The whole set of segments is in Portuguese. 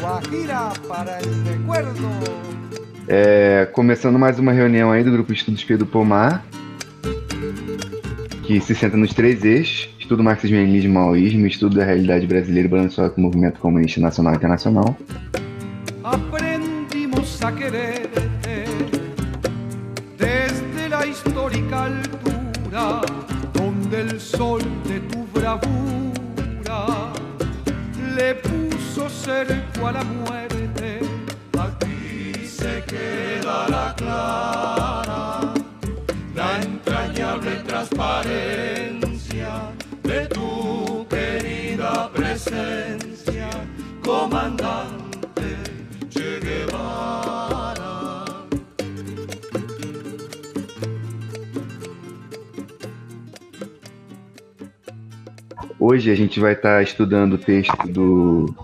Guajira para el recuerdo. É, começando mais uma reunião aí do Grupo de Estudos Pedro Pomar, que se senta nos três eixos, estudo marxismo-leninismo maoísmo, estudo da realidade brasileira balanço com o movimento comunista nacional e internacional. Aprendimos a quererte desde la histórica altura, donde el sol de tu bravura le puso cerco a la muerte. Aquí se quedará clara la entrañable transparencia de tu querida presencia, comandante Hoje a gente vai estar estudando o texto do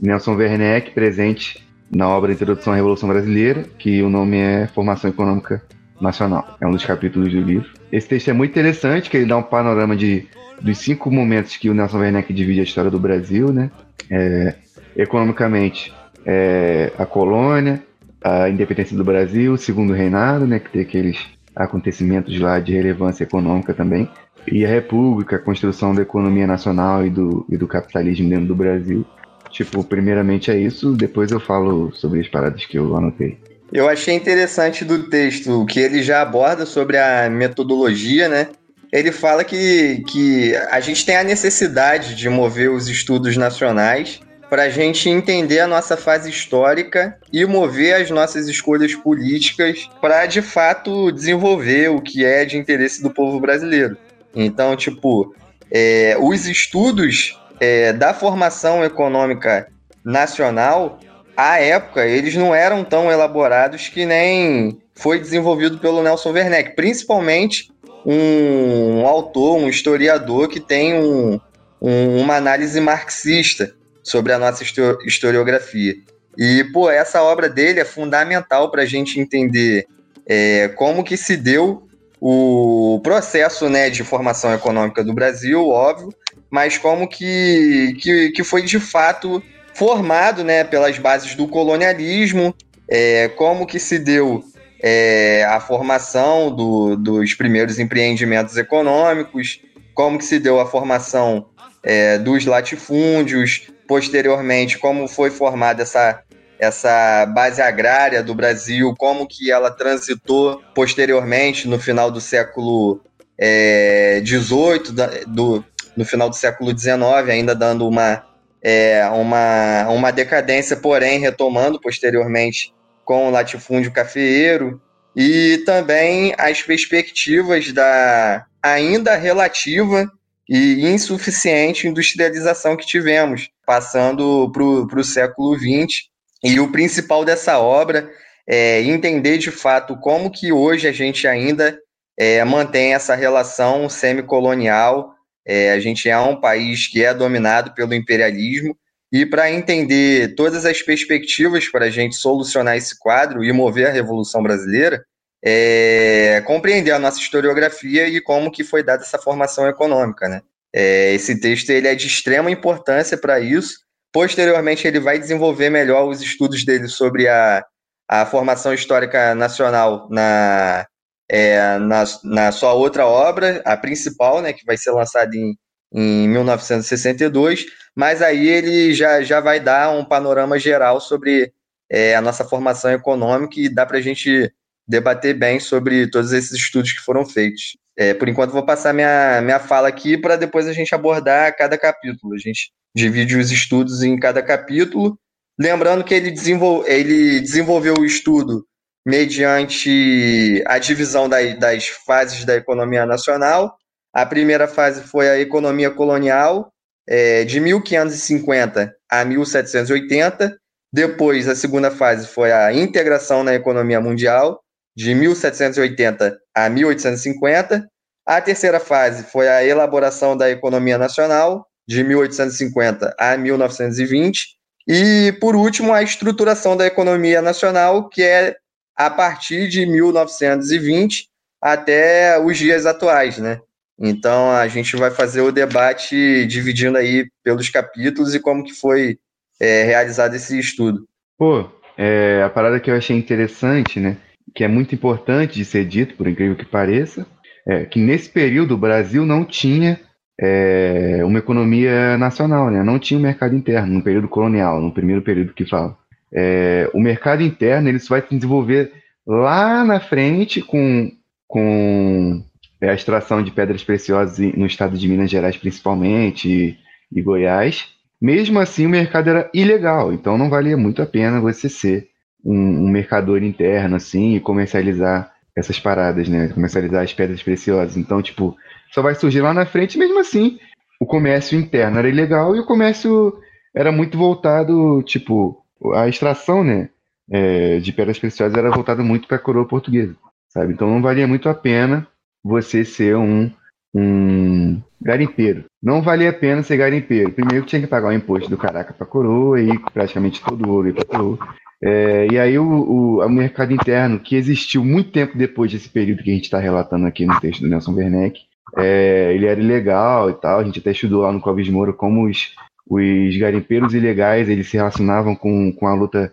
Nelson Werneck, presente na obra Introdução à Revolução Brasileira, que o nome é Formação Econômica Nacional. É um dos capítulos do livro. Esse texto é muito interessante, que ele dá um panorama de, dos cinco momentos que o Nelson Werneck divide a história do Brasil, né? É, economicamente, é, a colônia, a independência do Brasil, o segundo reinado, né? Que tem aqueles acontecimentos lá de relevância econômica também e a República, a construção da economia nacional e do, e do capitalismo dentro do Brasil. Tipo, primeiramente é isso, depois eu falo sobre as paradas que eu anotei. Eu achei interessante do texto que ele já aborda sobre a metodologia, né? Ele fala que, que a gente tem a necessidade de mover os estudos nacionais para a gente entender a nossa fase histórica e mover as nossas escolhas políticas para, de fato, desenvolver o que é de interesse do povo brasileiro. Então, tipo, é, os estudos é, da formação econômica nacional, à época, eles não eram tão elaborados que nem foi desenvolvido pelo Nelson Werneck, principalmente um, autor, um historiador que tem um, um, uma análise marxista sobre a nossa historiografia. E, pô, essa obra dele é fundamental para a gente entender é, como que se deu o processo né, de formação econômica do Brasil, óbvio, mas como que, que, que foi de fato formado né, pelas bases do colonialismo, é, como que se deu é, a formação do, dos primeiros empreendimentos econômicos, como que se deu a formação é, dos latifúndios, posteriormente como foi formada essa essa base agrária do Brasil, como que ela transitou posteriormente no final do século XVIII, é, do, no final do século XIX, ainda dando uma, é, uma, uma decadência, porém retomando posteriormente com o latifúndio cafeeiro, e também as perspectivas da ainda relativa e insuficiente industrialização que tivemos, passando para o século XX, e o principal dessa obra é entender de fato como que hoje a gente ainda é, mantém essa relação semicolonial. É, a gente é um país que é dominado pelo imperialismo e para entender todas as perspectivas para a gente solucionar esse quadro e mover a Revolução Brasileira, é, compreender a nossa historiografia e como que foi dada essa formação econômica. Né? É, esse texto ele é de extrema importância para isso, Posteriormente, ele vai desenvolver melhor os estudos dele sobre a, a formação histórica nacional na, é, na, na, sua outra obra, a principal, né, que vai ser lançada em, em 1962, mas aí ele já, já vai dar um panorama geral sobre é, a nossa formação econômica e dá para a gente debater bem sobre todos esses estudos que foram feitos. É, por enquanto, vou passar minha, minha fala aqui para depois a gente abordar cada capítulo. A gente divide os estudos em cada capítulo. Lembrando que ele, desenvol ele desenvolveu o estudo mediante a divisão da, das fases da economia nacional. A primeira fase foi a economia colonial, é, de 1550 a 1780. Depois, a segunda fase foi a integração na economia mundial, de 1780 a 1850. A terceira fase foi a elaboração da economia nacional, de 1850 a 1920. E, por último, a estruturação da economia nacional, que é a partir de 1920 até os dias atuais, né? Então, a gente vai fazer o debate dividindo aí pelos capítulos e como que foi é, realizado esse estudo. Pô, é, a parada que eu achei interessante, né, que é muito importante de ser dito, por incrível que pareça, é que nesse período o Brasil não tinha é, uma economia nacional, né? não tinha um mercado interno, no período colonial, no primeiro período que fala. É, o mercado interno ele vai se desenvolver lá na frente com, com é, a extração de pedras preciosas no estado de Minas Gerais, principalmente, e, e Goiás. Mesmo assim, o mercado era ilegal, então não valia muito a pena você ser um, um mercador interno assim e comercializar essas paradas, né? Comercializar as pedras preciosas. Então, tipo, só vai surgir lá na frente, mesmo assim, o comércio interno era ilegal e o comércio era muito voltado, tipo, a extração, né? É, de pedras preciosas era voltada muito para a coroa portuguesa, sabe? Então não valia muito a pena você ser um, um garimpeiro. Não valia a pena ser garimpeiro. Primeiro tinha que pagar o imposto do caraca para coroa e praticamente todo o ouro para coroa. É, e aí o, o, mercado interno, que existiu muito tempo depois desse período que a gente está relatando aqui no texto do Nelson Werneck, é, ele era ilegal e tal, a gente até estudou lá no Clóvis Moura como os, os garimpeiros ilegais eles se relacionavam com, com a luta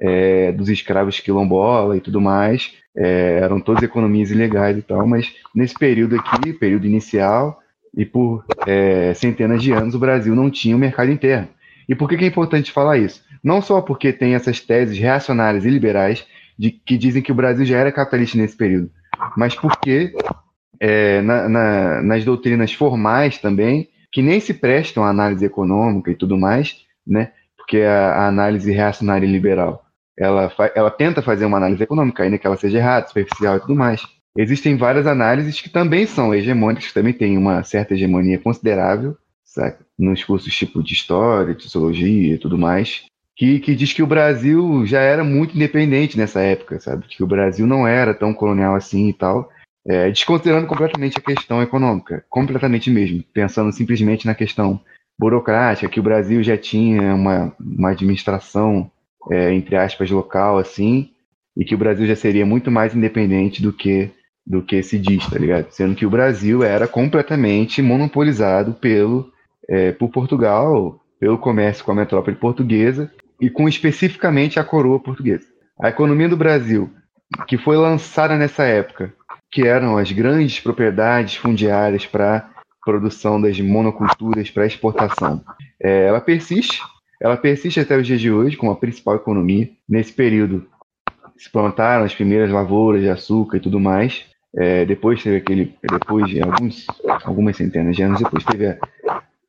é, dos escravos quilombola e tudo mais, é, eram todas economias ilegais e tal, mas nesse período aqui, período inicial, e por é, centenas de anos o Brasil não tinha um mercado interno. E por que, é importante falar isso? Não só porque tem essas teses reacionárias e liberais de, que dizem que o Brasil já era capitalista nesse período, mas porque é, na, na, nas doutrinas formais também, que nem se prestam à análise econômica e tudo mais, né? porque a, a análise reacionária e liberal ela, ela tenta fazer uma análise econômica, ainda que ela seja errada, superficial e tudo mais. Existem várias análises que também são hegemônicas, que também têm uma certa hegemonia considerável, sabe? nos cursos tipo de história, de sociologia e tudo mais, que, que diz que o Brasil já era muito independente nessa época, sabe? Que o Brasil não era tão colonial assim e tal, é, desconsiderando completamente a questão econômica, completamente mesmo, pensando simplesmente na questão burocrática, que o Brasil já tinha uma, uma administração, é, entre aspas, local, assim, e que o Brasil já seria muito mais independente do que do que se diz, tá ligado? Sendo que o Brasil era completamente monopolizado pelo é, por Portugal, pelo comércio com a metrópole portuguesa e com especificamente a coroa portuguesa. A economia do Brasil, que foi lançada nessa época, que eram as grandes propriedades fundiárias para produção das monoculturas para exportação, é, ela persiste. Ela persiste até os dias de hoje como a principal economia. Nesse período se plantaram as primeiras lavouras de açúcar e tudo mais. É, depois teve aquele, depois de alguns, algumas centenas de anos depois teve a,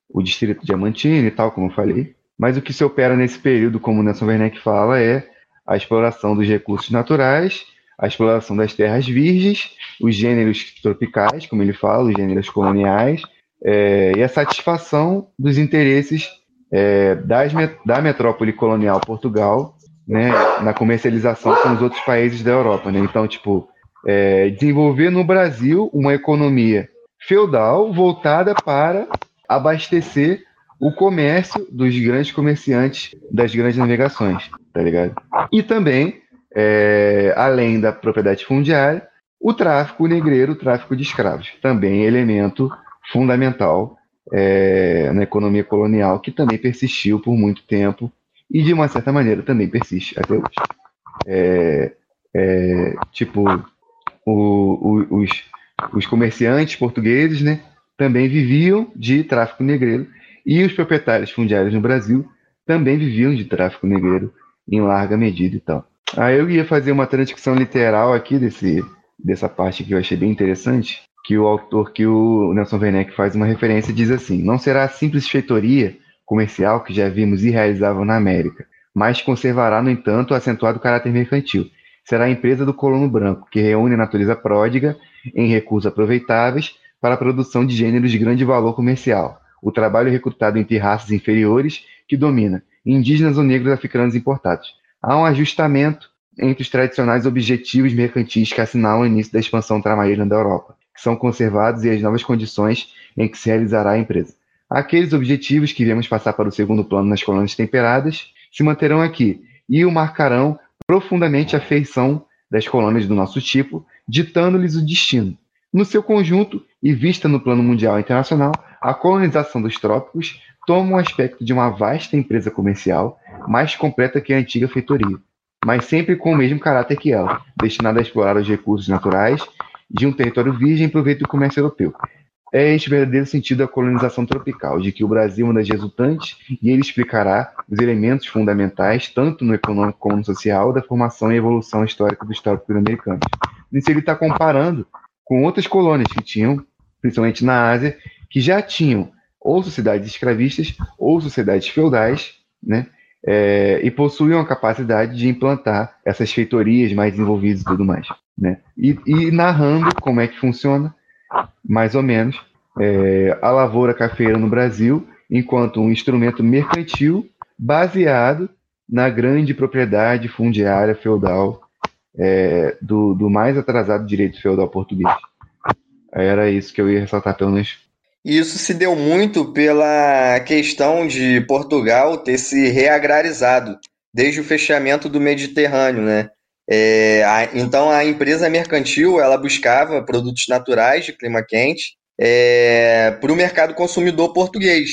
o distrito diamantino e tal, como eu falei. Mas o que se opera nesse período, como Nelson Werneck fala, é a exploração dos recursos naturais, a exploração das terras virgens, os gêneros tropicais, como ele fala, os gêneros coloniais, é, e a satisfação dos interesses é, das, da metrópole colonial Portugal né, na comercialização com os outros países da Europa. Né? Então, tipo, é, desenvolver no Brasil uma economia feudal voltada para abastecer o comércio dos grandes comerciantes das grandes navegações, tá ligado? E também, é, além da propriedade fundiária, o tráfico negreiro, o tráfico de escravos, também elemento fundamental é, na economia colonial, que também persistiu por muito tempo e, de uma certa maneira, também persiste até hoje. É, é, tipo, o, o, os, os comerciantes portugueses né, também viviam de tráfico negreiro e os proprietários fundiários no Brasil também viviam de tráfico negreiro em larga medida e tal. Aí eu ia fazer uma transcrição literal aqui desse, dessa parte que eu achei bem interessante, que o autor, que o Nelson Werneck faz uma referência, diz assim: não será a simples feitoria comercial que já vimos e realizavam na América, mas conservará, no entanto, o acentuado caráter mercantil. Será a empresa do colono branco, que reúne a natureza pródiga em recursos aproveitáveis para a produção de gêneros de grande valor comercial, o trabalho recrutado entre raças inferiores que domina, indígenas ou negros africanos importados. Há um ajustamento entre os tradicionais objetivos mercantis que assinalam o início da expansão ultramarina da Europa, que são conservados e as novas condições em que se realizará a empresa. Aqueles objetivos que viemos passar para o segundo plano nas colônias temperadas se manterão aqui e o marcarão profundamente a feição das colônias do nosso tipo, ditando-lhes o destino. No seu conjunto e vista no plano mundial e internacional, a colonização dos trópicos toma o um aspecto de uma vasta empresa comercial, mais completa que a antiga feitoria, mas sempre com o mesmo caráter que ela, destinada a explorar os recursos naturais de um território virgem em proveito do comércio europeu. É este verdadeiro sentido da colonização tropical, de que o Brasil é uma das resultantes, e ele explicará os elementos fundamentais, tanto no econômico como no social, da formação e evolução histórica do Estado americano. Nisso ele está comparando com outras colônias que tinham, principalmente na Ásia, que já tinham ou sociedades escravistas ou sociedades feudais, né? É, e possuíam a capacidade de implantar essas feitorias mais desenvolvidas e tudo mais. Né? E, e narrando como é que funciona, mais ou menos, é, a lavoura cafeira no Brasil enquanto um instrumento mercantil baseado na grande propriedade fundiária feudal é, do, do mais atrasado direito feudal português. Era isso que eu ia ressaltar pelo menos isso se deu muito pela questão de Portugal ter se reagrarizado desde o fechamento do Mediterrâneo, né? É, a, então a empresa mercantil ela buscava produtos naturais de clima quente é, para o mercado consumidor português,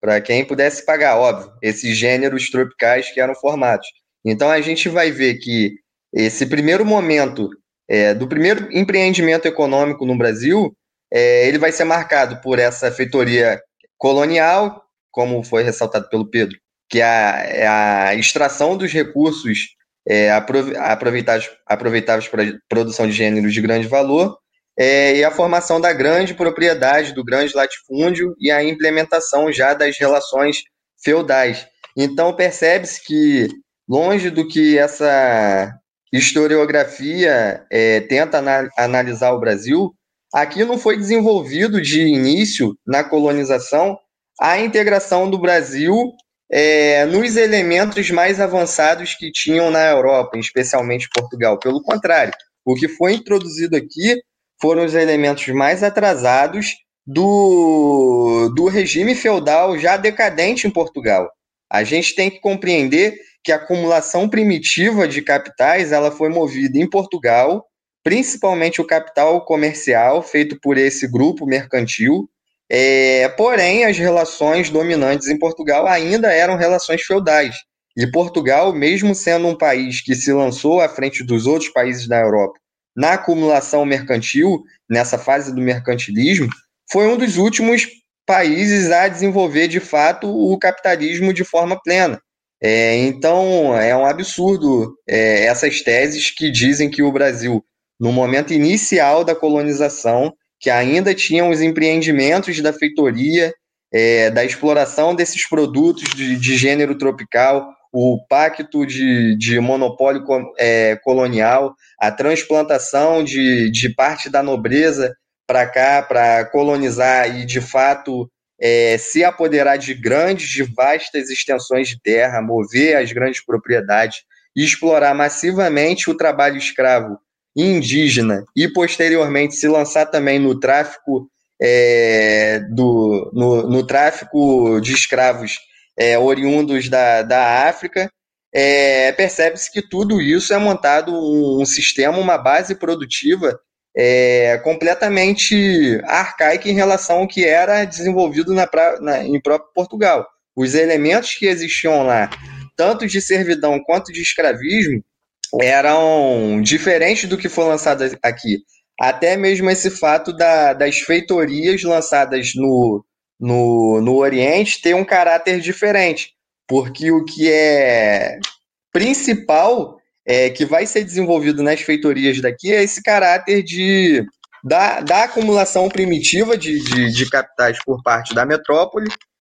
para quem pudesse pagar, óbvio, esses gêneros tropicais que eram formados. Então a gente vai ver que esse primeiro momento é, do primeiro empreendimento econômico no Brasil é, ele vai ser marcado por essa feitoria colonial, como foi ressaltado pelo Pedro, que é a, é a extração dos recursos é, aproveitáveis, aproveitáveis para produção de gêneros de grande valor, é, e a formação da grande propriedade, do grande latifúndio e a implementação já das relações feudais. Então percebe-se que, longe do que essa historiografia é, tenta analisar o Brasil, Aqui não foi desenvolvido de início, na colonização, a integração do Brasil é, nos elementos mais avançados que tinham na Europa, especialmente Portugal. Pelo contrário, o que foi introduzido aqui foram os elementos mais atrasados do, do regime feudal já decadente em Portugal. A gente tem que compreender que a acumulação primitiva de capitais ela foi movida em Portugal principalmente o capital comercial feito por esse grupo mercantil. É, porém, as relações dominantes em Portugal ainda eram relações feudais. E Portugal, mesmo sendo um país que se lançou à frente dos outros países da Europa na acumulação mercantil, nessa fase do mercantilismo, foi um dos últimos países a desenvolver de fato o capitalismo de forma plena. É, então, é um absurdo é, essas teses que dizem que o Brasil no momento inicial da colonização, que ainda tinham os empreendimentos da feitoria, é, da exploração desses produtos de, de, gênero tropical, o pacto de, de monopólio é, colonial, a transplantação de, de parte da nobreza para cá, para colonizar e, de fato, é, se apoderar de grandes, de vastas extensões de terra, mover as grandes propriedades e explorar massivamente o trabalho escravo indígena e posteriormente se lançar também no tráfico é, do, no, no, tráfico de escravos é, oriundos da, da África, é, percebe-se que tudo isso é montado um, um sistema, uma base produtiva é, completamente arcaica em relação ao que era desenvolvido na, na, em próprio Portugal. Os elementos que existiam lá, tanto de servidão quanto de escravismo, eram diferentes do que foi lançado aqui. Até mesmo esse fato da, das feitorias lançadas no, no, no Oriente ter um caráter diferente, porque o que é principal é, que vai ser desenvolvido nas feitorias daqui é esse caráter de da, da acumulação primitiva de, de, de capitais por parte da metrópole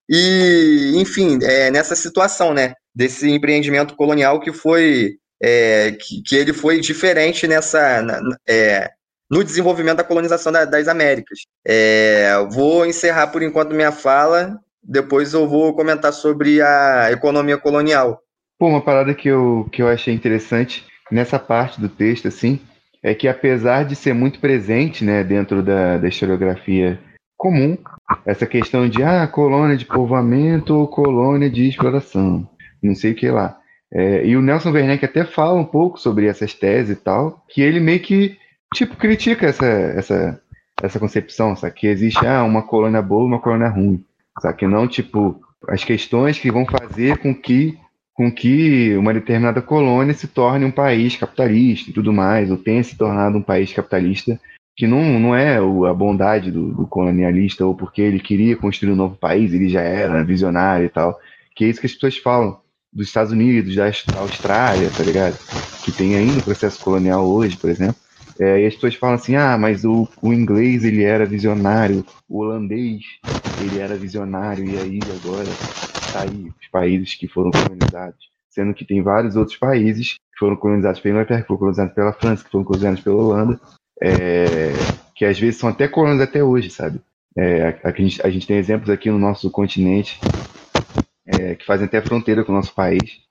e, enfim, é, nessa situação, né, desse empreendimento colonial que foi é, que, que, ele foi diferente nessa na, é, no desenvolvimento da colonização da, das Américas. É, vou encerrar por enquanto minha fala, depois eu vou comentar sobre a economia colonial. Pô, uma parada que eu, que eu achei interessante nessa parte do texto, assim, é que apesar de ser muito presente né, dentro da, da historiografia comum, essa questão de ah, colônia de povoamento ou colônia de exploração, não sei o que lá. É, e o Nelson Werneck até fala um pouco sobre essas teses e tal, que ele meio que, tipo, critica essa, essa, essa concepção, sabe? Que existe ah, uma colônia boa e uma colônia ruim. Sabe? Que não, tipo, as questões que vão fazer com que com que uma determinada colônia se torne um país capitalista e tudo mais, ou tenha se tornado um país capitalista, que não, não é a bondade do, do colonialista, ou porque ele queria construir um novo país, ele já era visionário e tal, que é isso que as pessoas falam dos Estados Unidos, da Austrália, tá ligado? Que tem ainda o processo colonial hoje, por exemplo. É, e as pessoas falam assim, ah, mas o, o inglês ele era visionário, o holandês ele era visionário, e aí agora tá aí os países que foram colonizados. Sendo que tem vários outros países que foram colonizados pela Inglaterra, que foram colonizados pela França, que foram colonizados pela Holanda, é, que às vezes são até colônias até hoje, sabe? É, a, a, gente, a, gente, tem exemplos aqui no nosso continente é, que fazem até fronteira com o nosso país,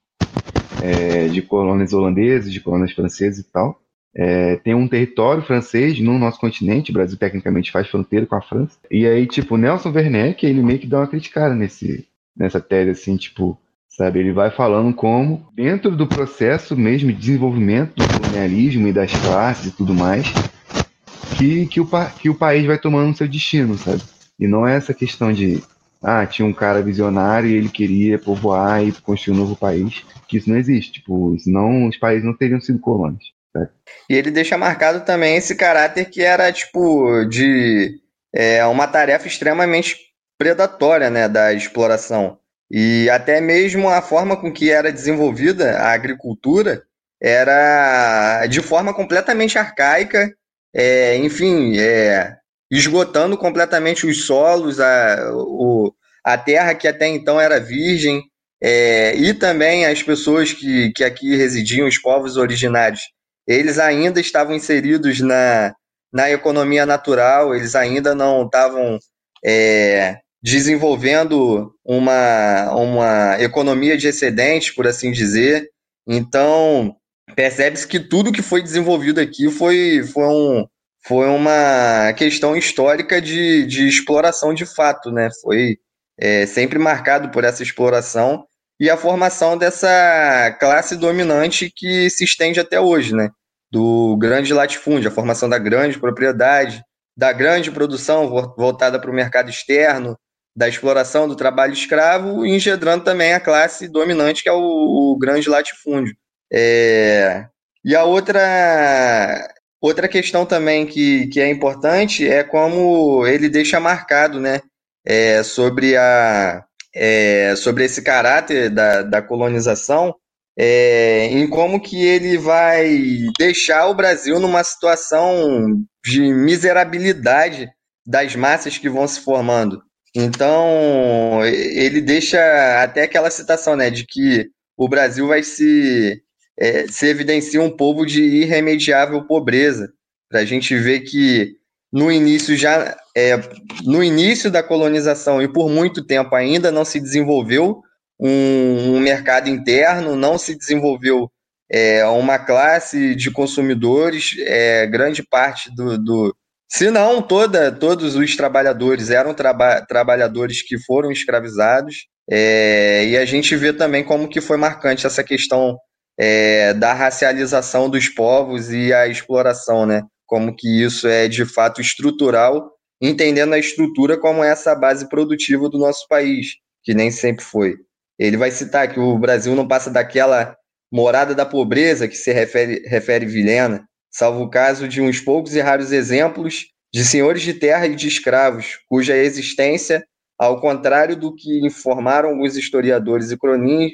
é, de colônias holandesas, de colônias francesas e tal. É, tem um território francês no nosso continente, o Brasil tecnicamente faz fronteira com a França. E aí, tipo, Nelson Werneck, ele meio que dá uma criticada nesse, nessa tese, assim, tipo, sabe? Ele vai falando como, dentro do processo mesmo de desenvolvimento do colonialismo e das classes e tudo mais, que, que, o, que o país vai tomando seu destino, sabe? E não é essa questão de, ah, tinha um cara visionário e ele queria povoar e construir um novo país, que isso não existe, tipo, senão os países não teriam sido colônias. E ele deixa marcado também esse caráter que era, tipo, de é, uma tarefa extremamente predatória, né, da exploração. E até mesmo a forma com que era desenvolvida a agricultura era de forma completamente arcaica, é, enfim, é, esgotando completamente os solos, a, o, a terra que até então era virgem, é, e também as pessoas que, que aqui residiam, os povos originários, eles ainda estavam inseridos na, na economia natural, eles ainda não estavam é, desenvolvendo uma, uma economia de excedente, por assim dizer. Então, percebe-se que tudo que foi desenvolvido aqui foi, foi, um, foi uma questão histórica de, de exploração de fato, né? Foi é, sempre marcado por essa exploração e a formação dessa classe dominante que se estende até hoje, né? Do grande latifúndio, a formação da grande propriedade, da grande produção voltada para o mercado externo, da exploração do trabalho escravo, engendrando também a classe dominante, que é o, o grande latifúndio. É... E a outra, outra questão também que, que é importante é como ele deixa marcado né, é, sobre a, é, sobre esse caráter da, da colonização, é, em como que ele vai deixar o Brasil numa situação de miserabilidade das massas que vão se formando. Então, ele deixa até aquela citação, né, de que o Brasil vai se, é, se evidenciar um povo de irremediável pobreza, para a gente ver que no início já é, no início da colonização e por muito tempo ainda não se desenvolveu um, um mercado interno, não se desenvolveu é, uma classe de consumidores, é, grande parte do, do se não toda, todos os trabalhadores eram traba trabalhadores que foram escravizados, é, e a gente vê também como que foi marcante essa questão é, da racialização dos povos e a exploração, né? como que isso é de fato estrutural, entendendo a estrutura como essa base produtiva do nosso país, que nem sempre foi. Ele vai citar que o Brasil não passa daquela morada da pobreza que se refere, refere Vilhena, salvo o caso de uns poucos e raros exemplos de senhores de terra e de escravos, cuja existência, ao contrário do que informaram alguns historiadores e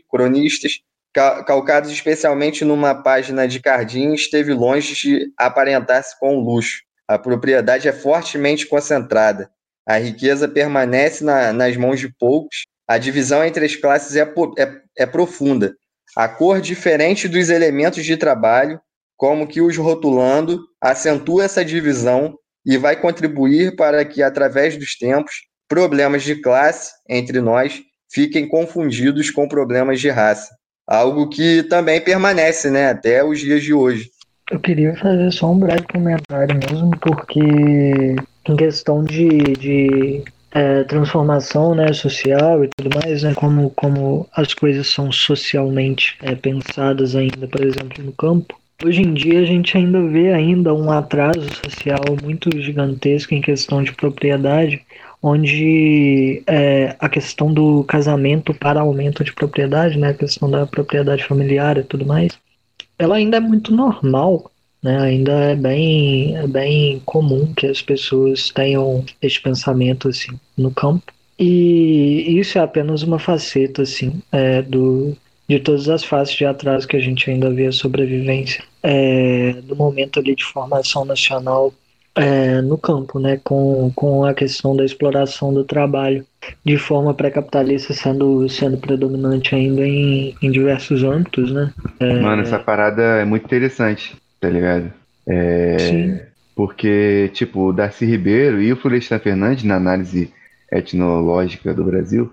cronistas, calcados especialmente numa página de Cardim, esteve longe de aparentar-se com o luxo. A propriedade é fortemente concentrada. A riqueza permanece na, nas mãos de poucos. A divisão entre as classes é, é, é profunda. A cor diferente dos elementos de trabalho, como que os rotulando, acentua essa divisão e vai contribuir para que, através dos tempos, problemas de classe entre nós fiquem confundidos com problemas de raça algo que também permanece, né, até os dias de hoje. Eu queria fazer só um breve comentário mesmo, porque em questão de, de é, transformação né, social e tudo mais, né, como, como as coisas são socialmente é, pensadas ainda, por exemplo, no campo, Hoje em dia a gente ainda vê ainda um atraso social muito gigantesco em questão de propriedade, onde é, a questão do casamento para aumento de propriedade, né, a questão da propriedade familiar e tudo mais, ela ainda é muito normal, né, ainda é bem, é bem comum que as pessoas tenham esse pensamento assim no campo. E isso é apenas uma faceta assim é, do, de todas as faces de atraso que a gente ainda vê a sobrevivência é, do momento ali de formação nacional é, no campo, né, com, com a questão da exploração do trabalho de forma pré-capitalista sendo, sendo predominante ainda em, em diversos âmbitos, né? É, Mano, essa parada é muito interessante, tá ligado? É, Sim. Porque, tipo, o Darcy Ribeiro e o Florestan Fernandes, na análise etnológica do Brasil,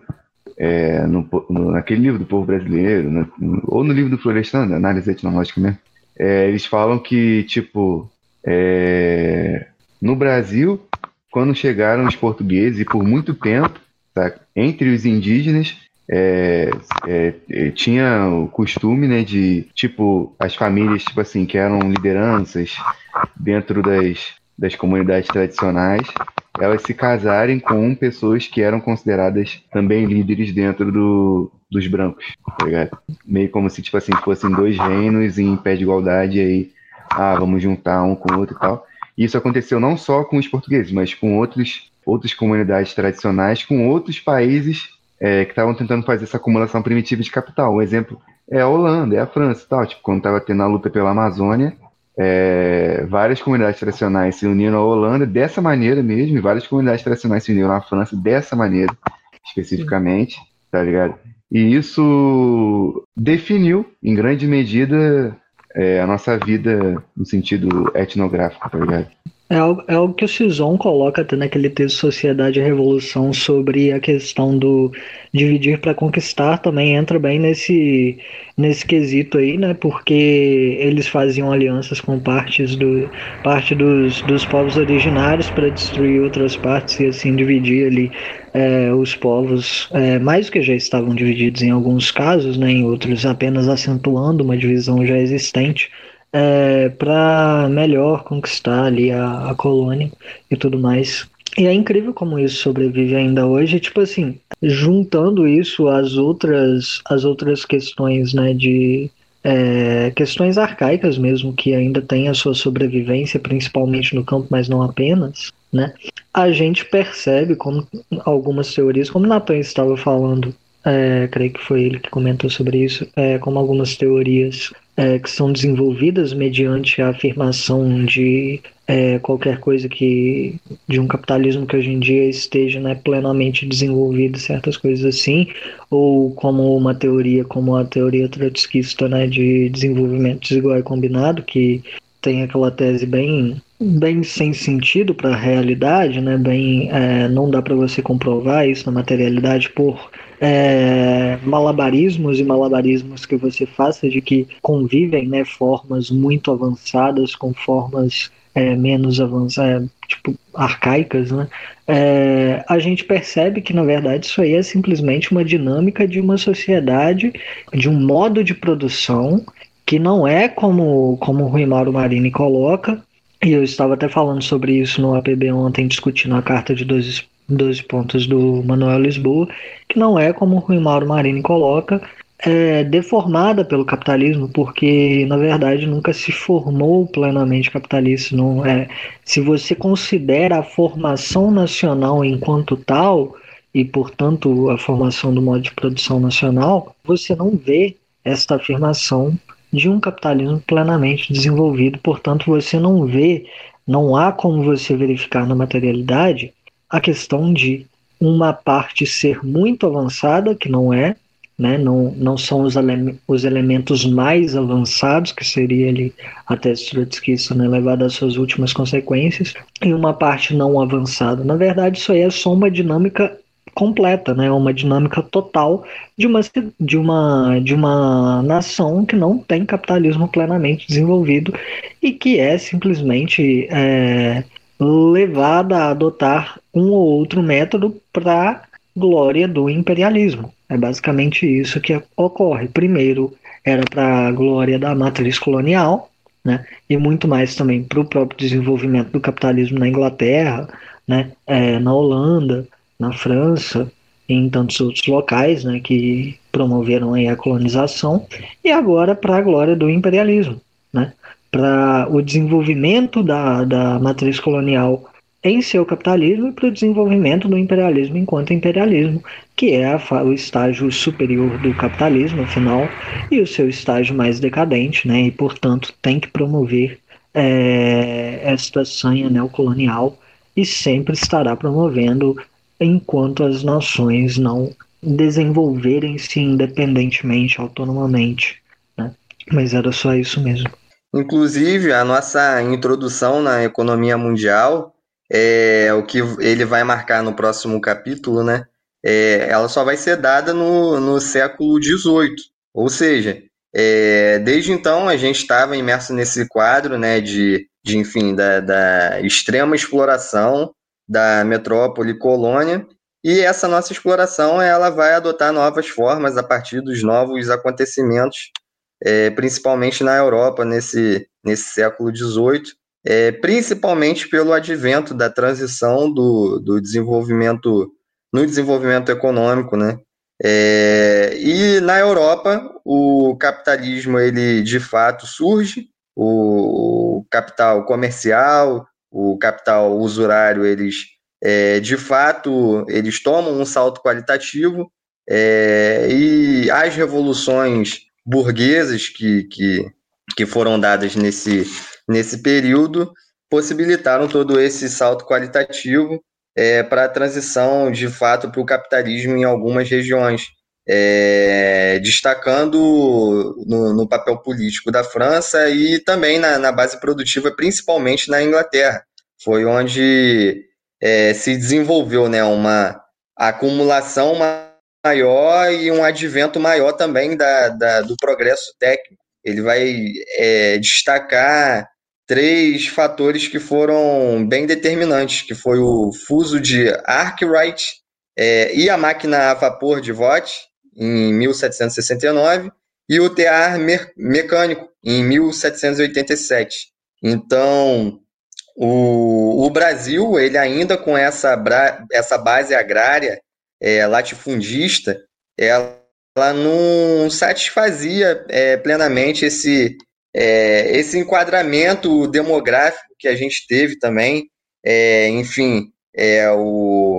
é, no, no, naquele livro do povo brasileiro, no, ou no livro do Florestan, análise etnológica mesmo, é, eles falam que, tipo, é, no Brasil, quando chegaram os portugueses, e por muito tempo, tá, entre os indígenas, é, é, é, tinha o costume, né, de, tipo, as famílias, tipo assim, que eram lideranças dentro das, das comunidades tradicionais, elas se casarem com pessoas que eram consideradas também líderes dentro do, dos brancos, tá ligado? Meio como se, tipo assim, fossem dois reinos em pé de igualdade aí, ah, vamos juntar um com o outro e tal. E isso aconteceu não só com os portugueses, mas com outros, outras comunidades tradicionais, com outros países é, que estavam tentando fazer essa acumulação primitiva de capital. Um exemplo é a Holanda, é a França e tal. Tipo, quando estava tendo a luta pela Amazônia, é, várias comunidades tradicionais se uniram à Holanda dessa maneira mesmo, e várias comunidades tradicionais se uniram à França dessa maneira, especificamente, tá ligado? E isso definiu, em grande medida, é, a nossa vida no sentido etnográfico, tá ligado? É algo, é algo que o Cizon coloca até naquele texto Sociedade e Revolução sobre a questão do dividir para conquistar também entra bem nesse, nesse quesito aí, né? Porque eles faziam alianças com partes do, parte dos, dos povos originários para destruir outras partes e assim dividir ali é, os povos, é, mais que já estavam divididos em alguns casos, né? Em outros apenas acentuando uma divisão já existente é, para melhor conquistar ali a, a colônia e tudo mais. E é incrível como isso sobrevive ainda hoje, tipo assim, juntando isso às outras, às outras questões, né, de é, questões arcaicas mesmo, que ainda têm a sua sobrevivência, principalmente no campo, mas não apenas, né, a gente percebe como algumas teorias, como Natan estava falando, é, creio que foi ele que comentou sobre isso, é, como algumas teorias é, que são desenvolvidas mediante a afirmação de é, qualquer coisa que de um capitalismo que hoje em dia esteja né, plenamente desenvolvido, certas coisas assim, ou como uma teoria como a teoria trotskista né, de desenvolvimento desigual e combinado, que tem aquela tese bem bem sem sentido para a realidade, né? Bem, é, não dá para você comprovar isso na materialidade por é, malabarismos e malabarismos que você faça de que convivem, né? Formas muito avançadas com formas é, menos avançadas, é, tipo arcaicas, né? É, a gente percebe que na verdade isso aí é simplesmente uma dinâmica de uma sociedade, de um modo de produção que não é como, como o Rui Mauro Marini coloca, e eu estava até falando sobre isso no APB ontem, discutindo a carta de 12, 12 pontos do Manuel Lisboa, que não é como o Rui Mauro Marini coloca, é deformada pelo capitalismo, porque na verdade nunca se formou plenamente capitalista. Não é. Se você considera a formação nacional enquanto tal e portanto a formação do modo de produção nacional, você não vê esta afirmação de um capitalismo plenamente desenvolvido. Portanto, você não vê, não há como você verificar na materialidade a questão de uma parte ser muito avançada, que não é, né? não, não são os, ele os elementos mais avançados, que seria ali a tese trotskista né? levada às suas últimas consequências, e uma parte não avançada. Na verdade, isso aí é só uma dinâmica completa, né? Uma dinâmica total de uma, de uma, de uma nação que não tem capitalismo plenamente desenvolvido e que é simplesmente é, levada a adotar um ou outro método para glória do imperialismo. É basicamente isso que ocorre. Primeiro era para a glória da matriz colonial, né? E muito mais também para o próprio desenvolvimento do capitalismo na Inglaterra, né? É, na Holanda, na França e em tantos outros locais né, que promoveram aí a colonização, e agora para a glória do imperialismo, né, para o desenvolvimento da, da matriz colonial em seu capitalismo e para o desenvolvimento do imperialismo enquanto imperialismo, que é o estágio superior do capitalismo, afinal, e o seu estágio mais decadente, né, e portanto tem que promover é, esta sanha neocolonial e sempre estará promovendo enquanto as nações não desenvolverem-se independentemente, autonomamente. Né? Mas era só isso mesmo. Inclusive, a nossa introdução na economia mundial, é, o que ele vai marcar no próximo capítulo, né? É, ela só vai ser dada no, no século XVIII. Ou seja, é, desde então a gente estava imerso nesse quadro né, de, de enfim, da, da extrema exploração da metrópole colônia e essa nossa exploração ela vai adotar novas formas a partir dos novos acontecimentos, é, principalmente na Europa nesse, nesse século XVIII, é, principalmente pelo advento da transição do, do desenvolvimento no desenvolvimento econômico, né? É, e na Europa o capitalismo ele de fato surge, o, capital comercial, o capital usurário, eles é, de fato eles tomam um salto qualitativo é, e as revoluções burguesas que, que, que foram dadas nesse, nesse período possibilitaram todo esse salto qualitativo é, para a transição de fato para o capitalismo em algumas regiões, é, destacando no, no, papel político da França e também na, na, base produtiva, principalmente na Inglaterra. Foi onde é, se desenvolveu né, uma acumulação maior e um advento maior também da, da do progresso técnico. Ele vai é, destacar três fatores que foram bem determinantes, que foi o fuso de Arkwright é, e a máquina a vapor de Watt, em 1769, e o tear mecânico, em 1787. Então, o, o Brasil, ele ainda com essa, essa base agrária é, latifundista, ela, ela não satisfazia é, plenamente esse, é, esse enquadramento demográfico que a gente teve também, é, enfim, é, o,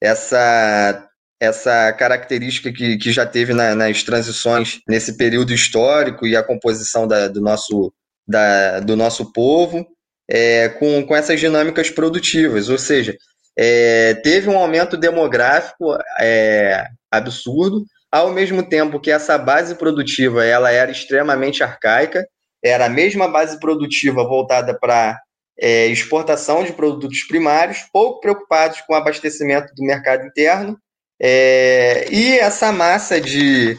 essa, essa característica que, que já teve na, nas transições nesse período histórico e a composição da, do, nosso, da, do nosso povo, é, com, com essas dinâmicas produtivas, ou seja, é, teve um aumento demográfico é, absurdo, ao mesmo tempo que essa base produtiva ela era extremamente arcaica, era a mesma base produtiva voltada para é, exportação de produtos primários, pouco preocupados com o abastecimento do mercado interno, é, e essa massa de,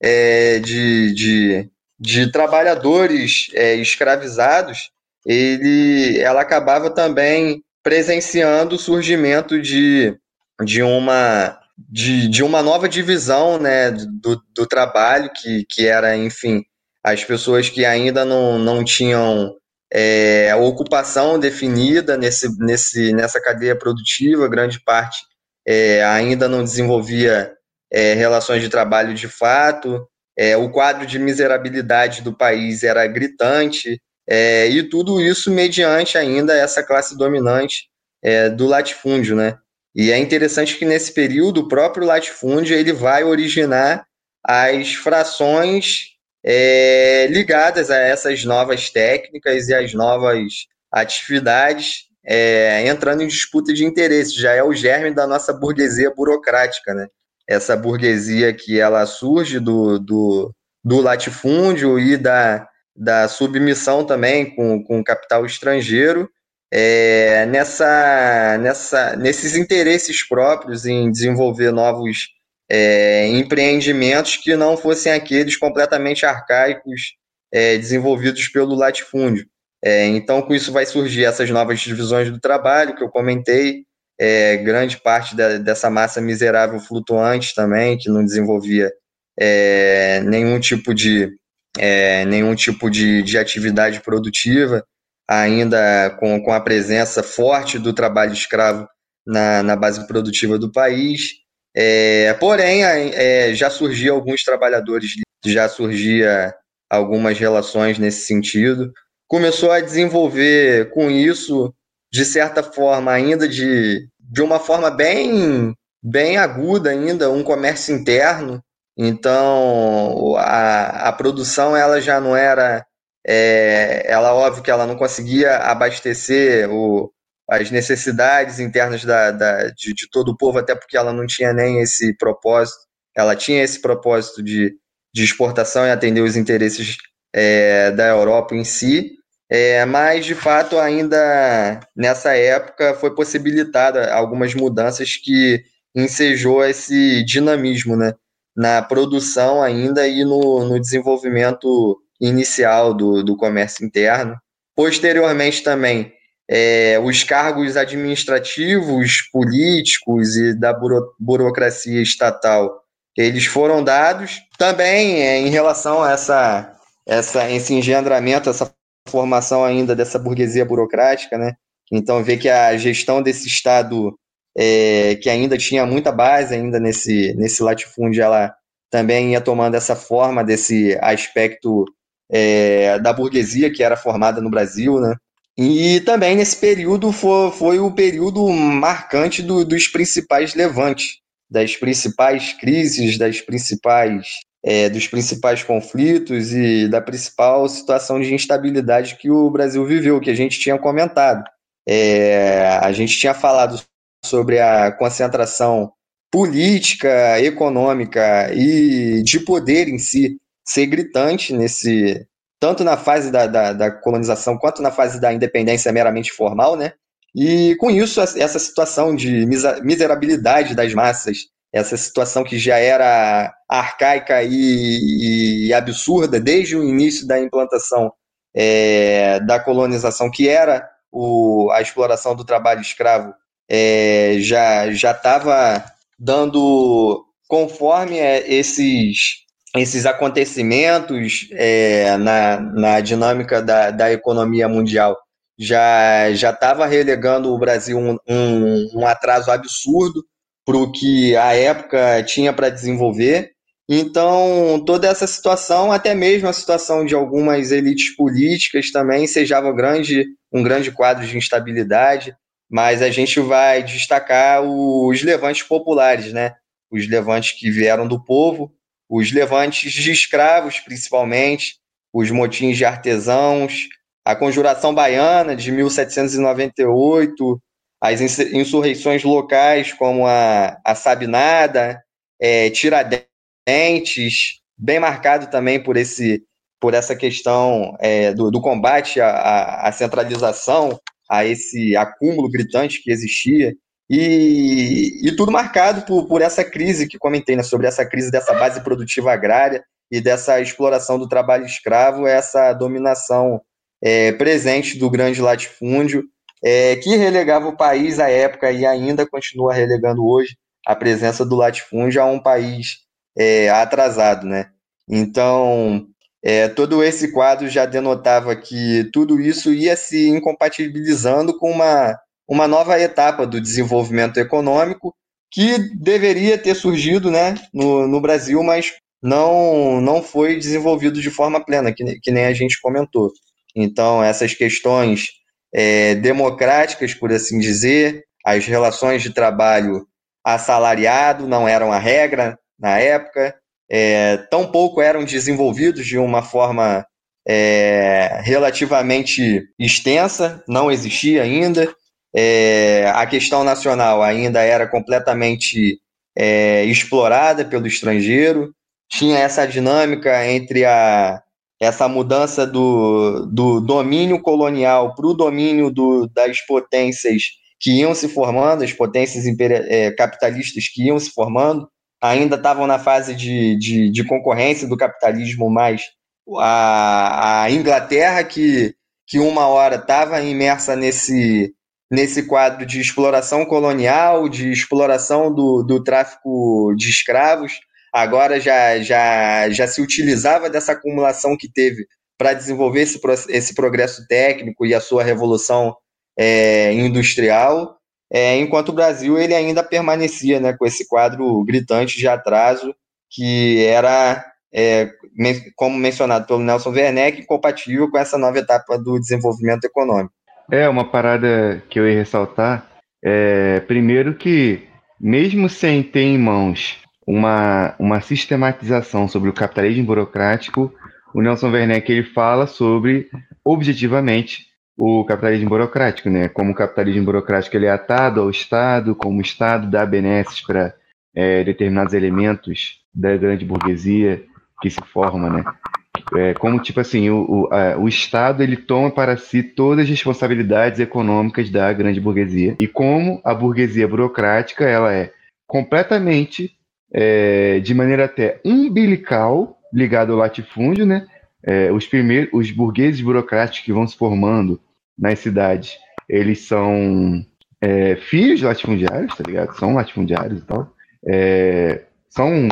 é, de, de, de, trabalhadores é, escravizados, ele, ela acabava também presenciando o surgimento de, de uma de, de uma nova divisão né, do, do trabalho, que, que era, enfim, as pessoas que ainda não, não tinham é, ocupação definida nesse, nesse, nessa cadeia produtiva, grande parte é, ainda não desenvolvia é, relações de trabalho de fato, é, o quadro de miserabilidade do país era gritante, é, e tudo isso mediante ainda essa classe dominante é, do latifúndio, né? E é interessante que nesse período o próprio latifúndio ele vai originar as frações é, ligadas a essas novas técnicas e as novas atividades, é, entrando em disputa de interesses. Já é o germe da nossa burguesia burocrática, né? Essa burguesia que ela surge do, do, do latifúndio e da, da submissão também com, com o capital estrangeiro, é, nessa, nessa, nesses interesses próprios em desenvolver novos é, empreendimentos que não fossem aqueles completamente arcaicos é, desenvolvidos pelo latifúndio. É, então, com isso vai surgir essas novas divisões do trabalho que eu comentei, é, grande parte da, dessa massa miserável flutuante também, que não desenvolvia é, nenhum tipo de é, nenhum tipo de, de atividade produtiva, ainda com, com a presença forte do trabalho escravo na, na base produtiva do país. É, porém, é, já surgia alguns trabalhadores, já surgia algumas relações nesse sentido. Começou a desenvolver com isso, de certa forma, ainda de, de uma forma bem, bem aguda ainda, um comércio interno. Então, a, a produção ela já não era é, ela, óbvio que ela não conseguia abastecer o, as necessidades internas da, da de, de, todo o povo, até porque ela não tinha nem esse propósito. Ela tinha esse propósito de, de exportação e atender os interesses é, da Europa em si, é, mas de fato ainda nessa época foi possibilitada algumas mudanças que ensejou esse dinamismo né, na produção ainda e no, no desenvolvimento inicial do, do comércio interno. Posteriormente também, é, os cargos administrativos, políticos e da buro, burocracia estatal, eles foram dados. Também é, em relação a essa, essa, esse engendramento, essa formação ainda dessa burguesia burocrática, né? Então, vê que a gestão desse Estado, é, que ainda tinha muita base ainda nesse, nesse latifúndio, ela também ia tomando essa forma desse aspecto é, da burguesia que era formada no Brasil, né? E também nesse período foi, foi o período marcante do, dos principais levantes, das principais crises, das principais é, dos principais conflitos e da principal situação de instabilidade que o Brasil viveu, que a gente tinha comentado. É, a gente tinha falado sobre a concentração política, econômica e de poder em si ser gritante nesse tanto na fase da, da, da, colonização quanto na fase da independência meramente formal, né? E com isso essa situação de miserabilidade das massas, essa situação que já era arcaica e, e absurda desde o início da implantação é, da colonização, que era o, a exploração do trabalho escravo, é, já estava dando conforme é, esses esses acontecimentos é, na, na dinâmica da, da economia mundial já já estava relegando o Brasil um, um, um atraso absurdo para o que a época tinha para desenvolver. Então, toda essa situação, até mesmo a situação de algumas elites políticas também, sejava grande, um grande quadro de instabilidade, mas a gente vai destacar os levantes populares, né? Os levantes que vieram do povo, os levantes de escravos, principalmente, os motins de artesãos, a Conjuração Baiana de 1798, as insurreições locais como a, a Sabinada, é, Tiradentes, bem marcado também por, esse, por essa questão é, do, do, combate à, à centralização, a esse acúmulo gritante que existia. E, e tudo marcado por, por essa crise que comentei, né, sobre essa crise dessa base produtiva agrária e dessa exploração do trabalho escravo, essa dominação é, presente do grande latifúndio, é, que relegava o país à época e ainda continua relegando hoje a presença do latifúndio a um país é, atrasado, né? Então, é, todo esse quadro já denotava que tudo isso ia se incompatibilizando com uma uma nova etapa do desenvolvimento econômico que deveria ter surgido né, no, no Brasil, mas não, não foi desenvolvido de forma plena, que, que nem a gente comentou. Então, essas questões é, democráticas, por assim dizer, as relações de trabalho assalariado não eram a regra na época, é, tampouco eram desenvolvidos de uma forma é, relativamente extensa, não existia ainda. É, a questão nacional ainda era completamente é, explorada pelo estrangeiro, tinha essa dinâmica entre a, essa mudança do, do domínio colonial para o domínio do, das potências que iam se formando, as potências é, capitalistas que iam se formando, ainda estavam na fase de, de, de concorrência do capitalismo, mas a, a Inglaterra, que, que uma hora estava imersa nesse, nesse quadro de exploração colonial, de exploração do, do tráfico de escravos. Agora já, já, já se utilizava dessa acumulação que teve para desenvolver esse, esse progresso técnico e a sua revolução é, industrial. é, enquanto o Brasil ele ainda permanecia né, com esse quadro gritante de atraso que era, é, como mencionado pelo Nelson Werneck, compatível com essa nova etapa do desenvolvimento econômico. É, uma parada que eu ia ressaltar é, primeiro que, mesmo sem ter em mãos uma, uma sistematização sobre o capitalismo burocrático, o Nelson Werneck ele fala sobre, objetivamente, o capitalismo burocrático, né? Como o capitalismo burocrático ele é atado ao Estado, como o Estado dá benesses para é, determinados elementos da grande burguesia que se forma, né? É, como tipo assim, o, o, a, o Estado ele toma para si todas as responsabilidades econômicas da grande burguesia e como a burguesia burocrática ela é completamente é, de maneira até umbilical ligada ao latifúndio, né? É, os primeiros, os burgueses burocráticos que vão se formando nas cidades, eles são é, filhos latifundiários, tá ligado? São latifundiários e tal. É, são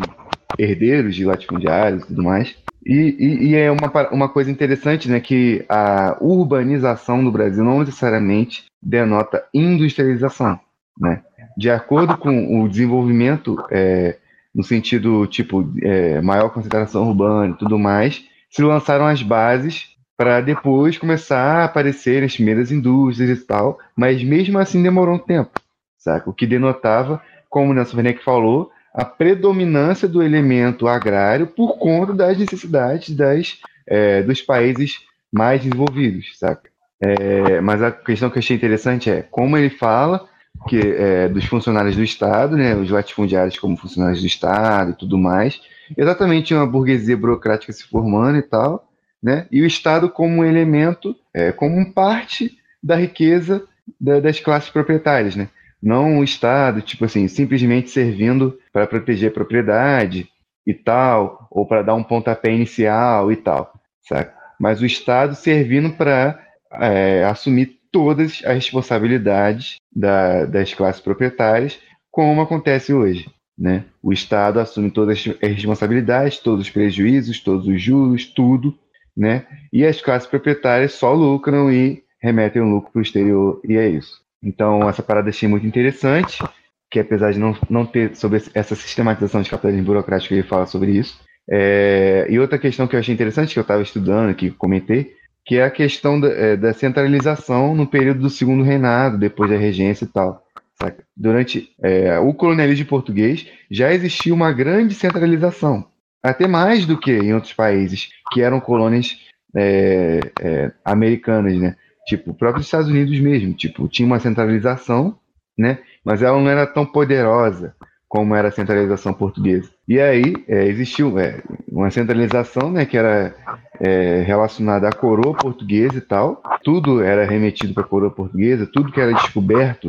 herdeiros de latifundiários e tudo mais. E, e, e, é uma, uma coisa interessante, né, que a urbanização no Brasil não necessariamente denota industrialização, né? De acordo com o desenvolvimento, é, no sentido, tipo, é, maior concentração urbana e tudo mais, se lançaram as bases para depois começar a aparecer as primeiras indústrias e tal, mas mesmo assim demorou um tempo, saca? O que denotava, como o Nelson Werneck falou, a predominância do elemento agrário por conta das necessidades das, é, dos países mais desenvolvidos, saca? É, mas a questão que eu achei interessante é como ele fala que é, dos funcionários do Estado, né, os latifundiários como funcionários do Estado e tudo mais, exatamente uma burguesia burocrática se formando e tal, né, e o Estado como um elemento, é, como parte da riqueza da, das classes proprietárias, né, não o Estado, tipo assim, simplesmente servindo para proteger a propriedade e tal, ou para dar um pontapé inicial e tal, saca? Mas o Estado servindo para é, assumir todas as responsabilidades da, das classes proprietárias, como acontece hoje. Né? O Estado assume todas as responsabilidades, todos os prejuízos, todos os juros, tudo, né? e as classes proprietárias só lucram e remetem o lucro para o exterior, e é isso. Então, essa parada achei muito interessante, que apesar de não, não ter sobre essa sistematização de capitalismo burocrático, ele fala sobre isso. É, e outra questão que eu achei interessante, que eu estava estudando, que comentei, que é a questão da, é, da, centralização no período do segundo reinado, depois da regência e tal. Saca? Durante é, o colonialismo português, já existia uma grande centralização, até mais do que em outros países, que eram colônias é, é americanas, né? Tipo, o próprio Estados Unidos mesmo, tipo, tinha uma centralização, né? Mas ela não era tão poderosa como era a centralização portuguesa. E aí é, existiu é, uma centralização, né, que era é, relacionada à coroa portuguesa e tal. Tudo era remetido para a coroa portuguesa, tudo que era descoberto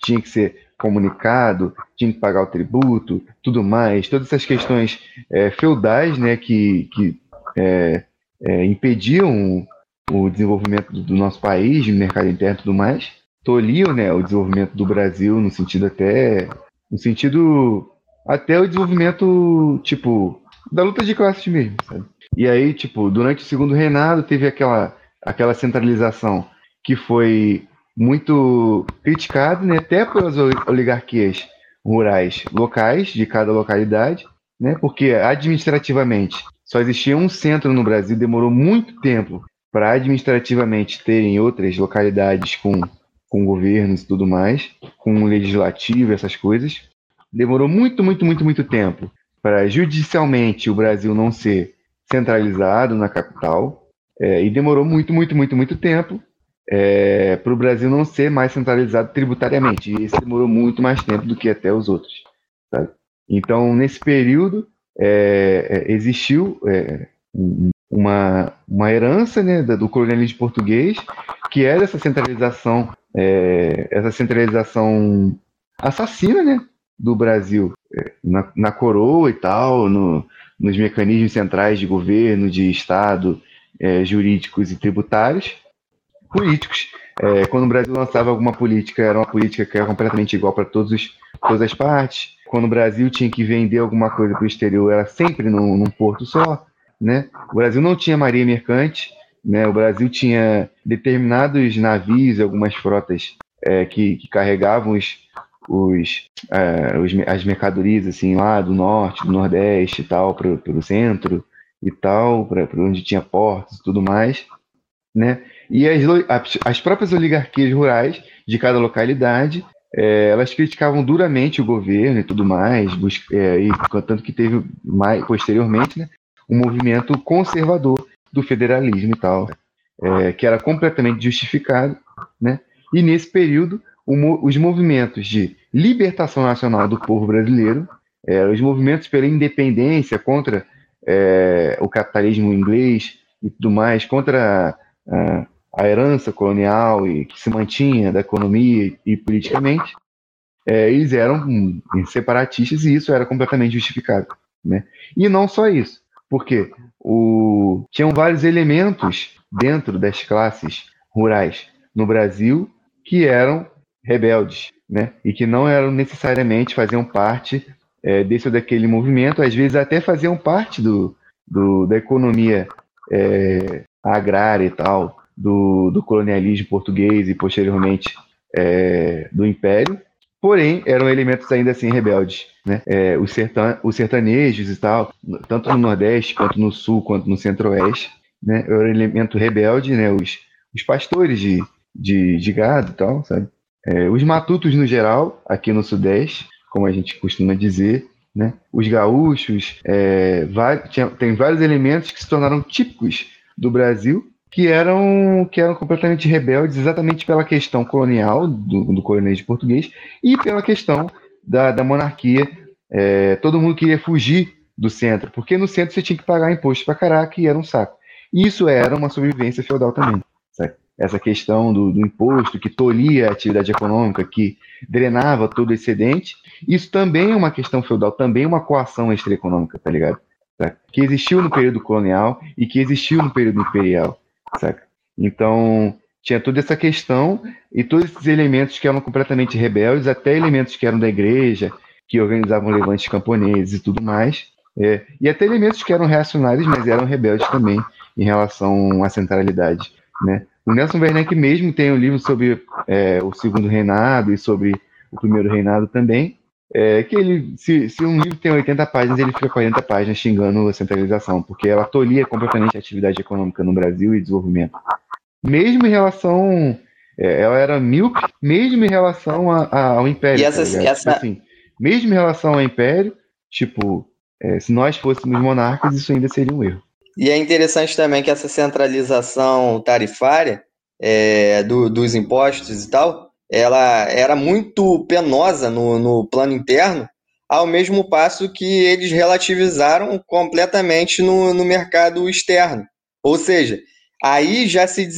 tinha que ser comunicado, tinha que pagar o tributo, tudo mais. Todas essas questões é, feudais, né, que, que é, é, impediam o desenvolvimento do, nosso país, no mercado interno e tudo mais, tolhiam né, o desenvolvimento do Brasil no sentido até. no sentido. até o desenvolvimento, tipo, da luta de classes mesmo, sabe? E aí, tipo, durante o segundo reinado teve aquela, aquela centralização que foi muito criticada, né, até pelas oligarquias rurais locais de cada localidade, né, porque administrativamente só existia um centro no Brasil, demorou muito tempo para administrativamente terem outras localidades com, com governos e tudo mais, com legislativo, essas coisas. Demorou muito, muito, muito, muito tempo para judicialmente o Brasil não ser centralizado na capital. É, e demorou muito, muito, muito, muito tempo é, para o Brasil não ser mais centralizado tributariamente. E isso demorou muito mais tempo do que até os outros. Sabe? Então, nesse período, é, é existiu é, um, uma, uma herança né, do colonialismo português, que era essa centralização, é, essa centralização assassina né, do Brasil é, na, na coroa e tal, no, nos mecanismos centrais de governo, de Estado, é, jurídicos e tributários, políticos. É, quando o Brasil lançava alguma política, era uma política que era completamente igual para todas as partes. Quando o Brasil tinha que vender alguma coisa para o exterior, era sempre num, num porto só. Né? O Brasil não tinha marinha mercante, né? o Brasil tinha determinados navios, algumas frotas é, que, que, carregavam os, os, é, os, as mercadorias assim lá do norte, do nordeste e tal, para o centro e tal, para onde tinha portos e tudo mais, né? E as, as próprias oligarquias rurais de cada localidade, é, elas criticavam duramente o governo e tudo mais, é, e tanto que teve mais posteriormente, né, um movimento conservador do federalismo e tal, é, que era completamente justificado, né? E nesse período, o, os movimentos de libertação nacional do povo brasileiro, é, os movimentos pela independência contra é, o capitalismo inglês e tudo mais, contra a, a herança colonial e que se mantinha da economia e politicamente, é, eles eram hum, separatistas e isso era completamente justificado. Né? E não só isso, porque o, tinham vários elementos dentro das classes rurais no Brasil que eram rebeldes, né? E que não eram necessariamente faziam parte é, desse ou daquele movimento, às vezes até faziam parte do, do da economia é, agrária e tal, do, do, colonialismo português e posteriormente é, do Império, porém eram elementos ainda assim rebeldes, né? É, os, sertan os sertanejos e tal, tanto no Nordeste quanto no Sul quanto no Centro-Oeste, né? Era um elemento rebelde, né? Os, os pastores de, de, de gado e tal, sabe? É, os matutos no geral, aqui no Sudeste, como a gente costuma dizer, né? Os gaúchos, é, tinha, tem vários elementos que se tornaram típicos do Brasil, que eram, que eram completamente rebeldes exatamente pela questão colonial do, do colonialismo português e pela questão da, da monarquia. É, todo mundo queria fugir do centro, porque no centro você tinha que pagar imposto para caraca e era um saco. Isso era uma sobrevivência feudal também. Essa questão do, do, imposto que tolhia a atividade econômica, que drenava todo o excedente, isso também é uma questão feudal, também é uma coação extraeconômica, tá ligado? Que existiu no período colonial e que existiu no período imperial, saca? Então, tinha toda essa questão e todos esses elementos que eram completamente rebeldes, até elementos que eram da igreja, que organizavam levantes camponeses e tudo mais, é, e até elementos que eram reacionários, mas eram rebeldes também em relação à centralidade. Né? O Nelson Werneck mesmo tem um livro sobre é, o segundo reinado e sobre o primeiro reinado também, é, que ele, se, se, um livro tem 80 páginas, ele fica 40 páginas xingando a centralização, porque ela tolia completamente a atividade econômica no Brasil e desenvolvimento. Mesmo em relação. É, ela era míope, mesmo em relação a, a, ao Império. E essa, tá essa... Assim, mesmo em relação ao Império, tipo, é, se nós fôssemos monarcas, isso ainda seria um erro. E é interessante também que essa centralização tarifária é, do, dos impostos e tal, ela era muito penosa no, no plano interno, ao mesmo passo que eles relativizaram completamente no, no mercado externo. Ou seja, aí já se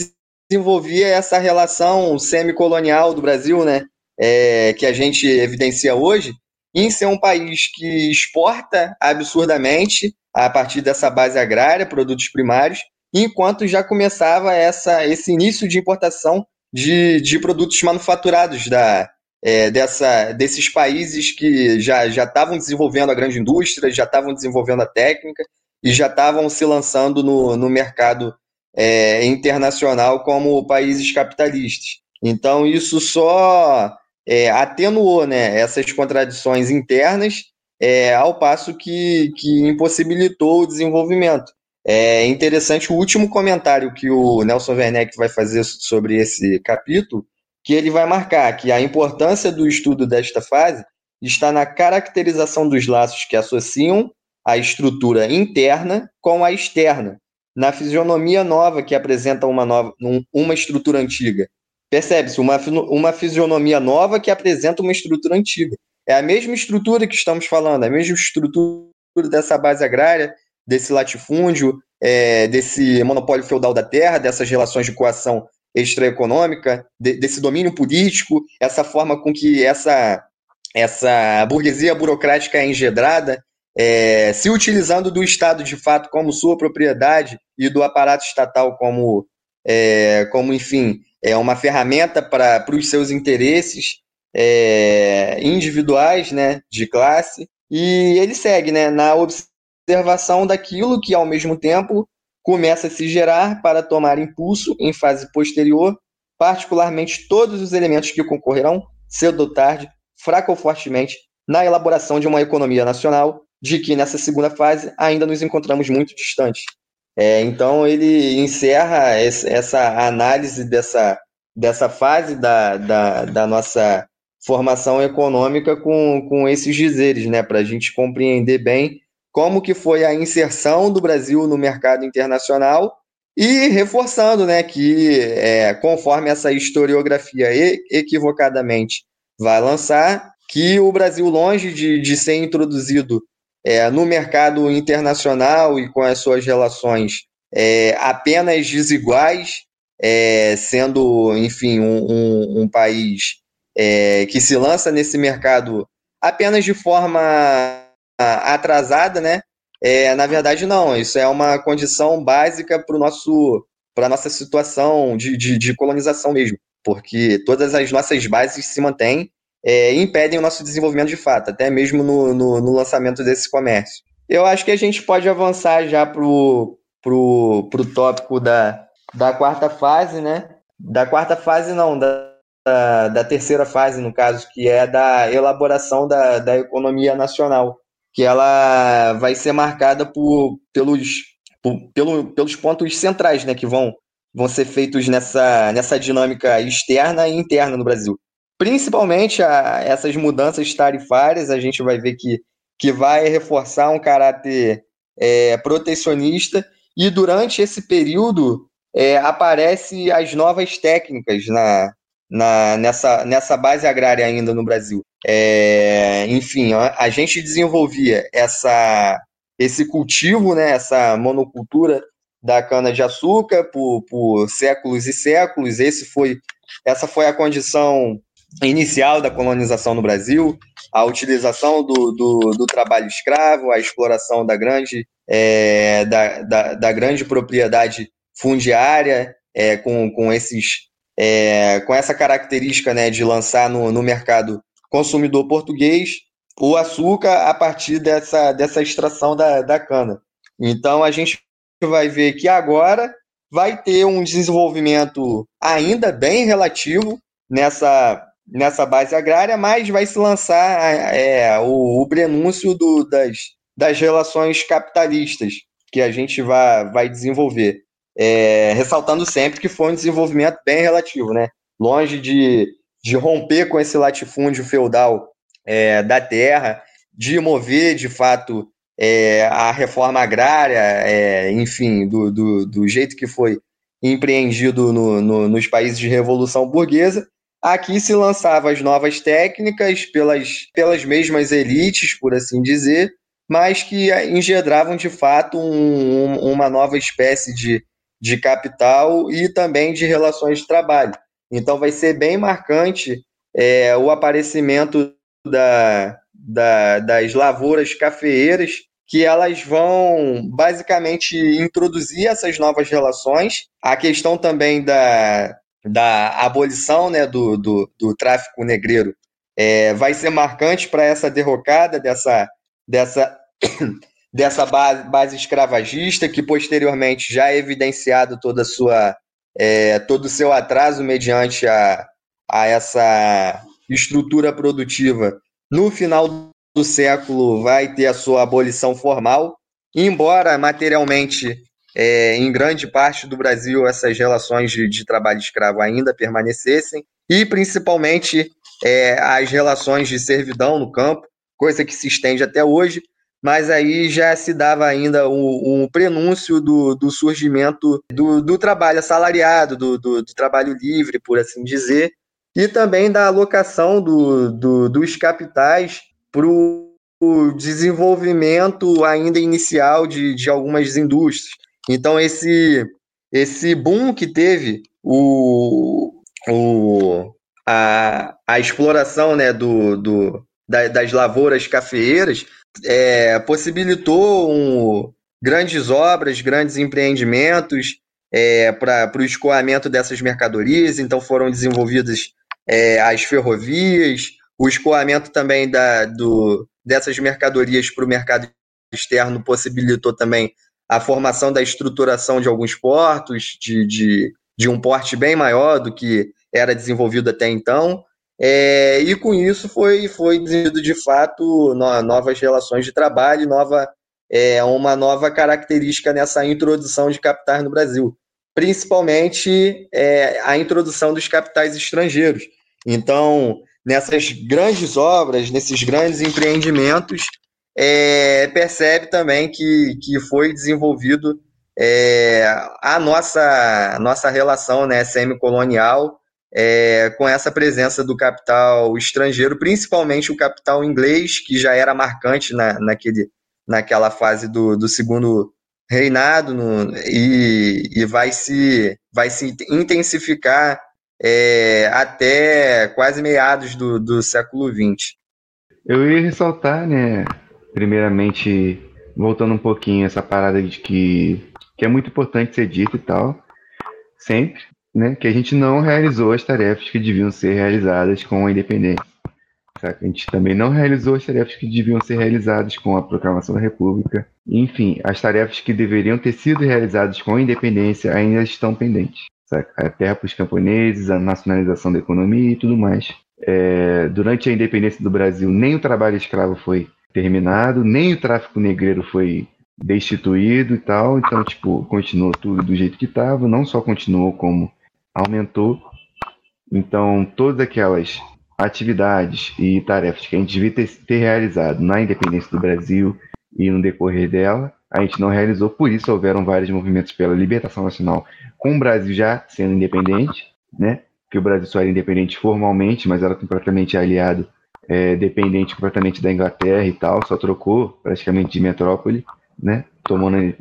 desenvolvia essa relação semicolonial do Brasil, né? É, que a gente evidencia hoje, em ser um país que exporta absurdamente a partir dessa base agrária, produtos primários, enquanto já começava essa, esse início de importação de, de produtos manufaturados da, é, dessa, desses países que já estavam desenvolvendo a grande indústria, já estavam desenvolvendo a técnica e já estavam se lançando no, no mercado é, internacional como países capitalistas. Então, isso só é, atenuou né, essas contradições internas, é, ao passo que, que impossibilitou o desenvolvimento. É interessante o último comentário que o Nelson Werneck vai fazer sobre esse capítulo, que ele vai marcar que a importância do estudo desta fase está na caracterização dos laços que associam a estrutura interna com a externa, na fisionomia nova que apresenta uma, nova, uma estrutura antiga, Percebe-se uma, uma fisionomia nova que apresenta uma estrutura antiga. É a mesma estrutura que estamos falando, a mesma estrutura dessa base agrária, desse latifúndio, é, desse monopólio feudal da terra, dessas relações de coação extraeconômica, de, desse domínio político, essa forma com que essa, essa burguesia burocrática é engedrada, é, se utilizando do Estado de fato como sua propriedade e do aparato estatal como, é, como enfim, é uma ferramenta para os seus interesses é, individuais, né, de classe, e ele segue, né, na observação daquilo que ao mesmo tempo começa a se gerar para tomar impulso em fase posterior particularmente todos os elementos que concorrerão, cedo ou tarde, fraca ou fortemente, na elaboração de uma economia nacional, de que nessa segunda fase ainda nos encontramos muito distantes. É, então ele encerra essa análise dessa, dessa fase da, da, da nossa formação econômica com, com esses dizeres, né, para a gente compreender bem como que foi a inserção do Brasil no mercado internacional e reforçando, né, que é, conforme essa historiografia equivocadamente vai lançar, que o Brasil, longe de, de ser introduzido é, no mercado internacional e com as suas relações é, apenas desiguais, é, sendo, enfim, um, um, um país é, que se lança nesse mercado apenas de forma atrasada, né? É, na verdade, não. Isso é uma condição básica para nosso para a nossa situação de, de, de, colonização mesmo, porque todas as nossas bases se mantêm é, e impedem o nosso desenvolvimento de fato, até mesmo no, no, no, lançamento desse comércio. Eu acho que a gente pode avançar já para o pro, pro tópico da, da quarta fase, né? Da quarta fase, não, da, da, da terceira fase, no caso, que é da elaboração da, da economia nacional que ela vai ser marcada por, pelos, por, pelo, pelos pontos centrais né, que vão, vão ser feitos nessa, nessa dinâmica externa e interna no Brasil. Principalmente a, essas mudanças tarifárias, a gente vai ver que, que vai reforçar um caráter é, protecionista, e durante esse período é, aparecem as novas técnicas na, na, nessa, nessa base agrária ainda no Brasil. É, enfim, a, a, gente desenvolvia essa, esse cultivo, né, essa monocultura da cana-de-açúcar por, por séculos e séculos. Esse foi, essa foi a condição inicial da colonização no Brasil, a utilização do, do, do trabalho escravo, a exploração da grande, é, da, da, da, grande propriedade fundiária é, com, com esses é, com essa característica né, de lançar no, no mercado consumidor português o açúcar a partir dessa, dessa extração da, da cana. Então a gente vai ver que agora vai ter um desenvolvimento ainda bem relativo nessa, nessa base agrária, mas vai se lançar é, o, o prenúncio do, das, das relações capitalistas que a gente vai, vai desenvolver é, ressaltando sempre que foi um desenvolvimento bem relativo, né? Longe de, de romper com esse latifúndio feudal é, da terra, de mover, de fato, é, a reforma agrária, é, enfim, do, do, do, jeito que foi empreendido no, no, nos países de revolução burguesa, aqui se lançavam as novas técnicas pelas, pelas mesmas elites, por assim dizer, mas que engendravam de fato um, um, uma nova espécie de de capital e também de relações de trabalho. Então, vai ser bem marcante é, o aparecimento da, da, das lavouras cafeeiras, que elas vão basicamente introduzir essas novas relações. A questão também da, da abolição né, do, do, do tráfico negreiro é, vai ser marcante para essa derrocada dessa, dessa dessa base, base escravagista, que posteriormente já é evidenciado toda sua, é, todo o seu atraso mediante a, a essa estrutura produtiva. No final do século vai ter a sua abolição formal, embora materialmente, é, em grande parte do Brasil, essas relações de, de trabalho escravo ainda permanecessem, e principalmente é, as relações de servidão no campo, coisa que se estende até hoje, mas aí já se dava ainda o prenúncio do, do surgimento do, do, trabalho assalariado, do, do, do, trabalho livre, por assim dizer, e também da alocação dos capitais para o desenvolvimento ainda inicial de, de algumas indústrias. Então, esse, esse boom que teve o, o, a, a exploração né, do, do, das lavouras cafeeiras é, possibilitou um, grandes obras, grandes empreendimentos é, para o escoamento dessas mercadorias, então foram desenvolvidas é, as ferrovias, o escoamento também da, do, dessas mercadorias para o mercado externo possibilitou também a formação da estruturação de alguns portos, de, de, de um porte bem maior do que era desenvolvido até então. É, e com isso foi, foi desenvolvido de fato no, novas relações de trabalho, nova, é, uma nova característica nessa introdução de capitais no Brasil, principalmente é, a introdução dos capitais estrangeiros. Então, nessas grandes obras, nesses grandes empreendimentos, é, percebe também que, que foi desenvolvido é, a nossa, nossa relação né, semicolonial é, com essa presença do capital estrangeiro, principalmente o capital inglês, que já era marcante na, naquele, naquela fase do, do segundo reinado no, e, e vai, se, vai se intensificar é, até quase meados do, do século XX. Eu ia ressaltar, né, primeiramente, voltando um pouquinho essa parada de que, que é muito importante ser dito e tal, sempre, né, que a gente não realizou as tarefas que deviam ser realizadas com a independência. A gente também não realizou as tarefas que deviam ser realizadas com a proclamação da República. Enfim, as tarefas que deveriam ter sido realizadas com a independência ainda estão pendentes. A terra para os camponeses, a nacionalização da economia e tudo mais. É, durante a independência do Brasil, nem o trabalho escravo foi terminado, nem o tráfico negreiro foi destituído e tal. Então, tipo, continuou tudo do jeito que estava. Não só continuou, como aumentou. Então, todas aquelas atividades e tarefas que a gente devia ter, ter, realizado na independência do Brasil e no decorrer dela, a gente não realizou, por isso houveram vários movimentos pela libertação nacional, com o Brasil já sendo independente, né? Que o Brasil só era independente formalmente, mas era completamente aliado, é, dependente completamente da Inglaterra e tal, só trocou praticamente de metrópole, né? Tomando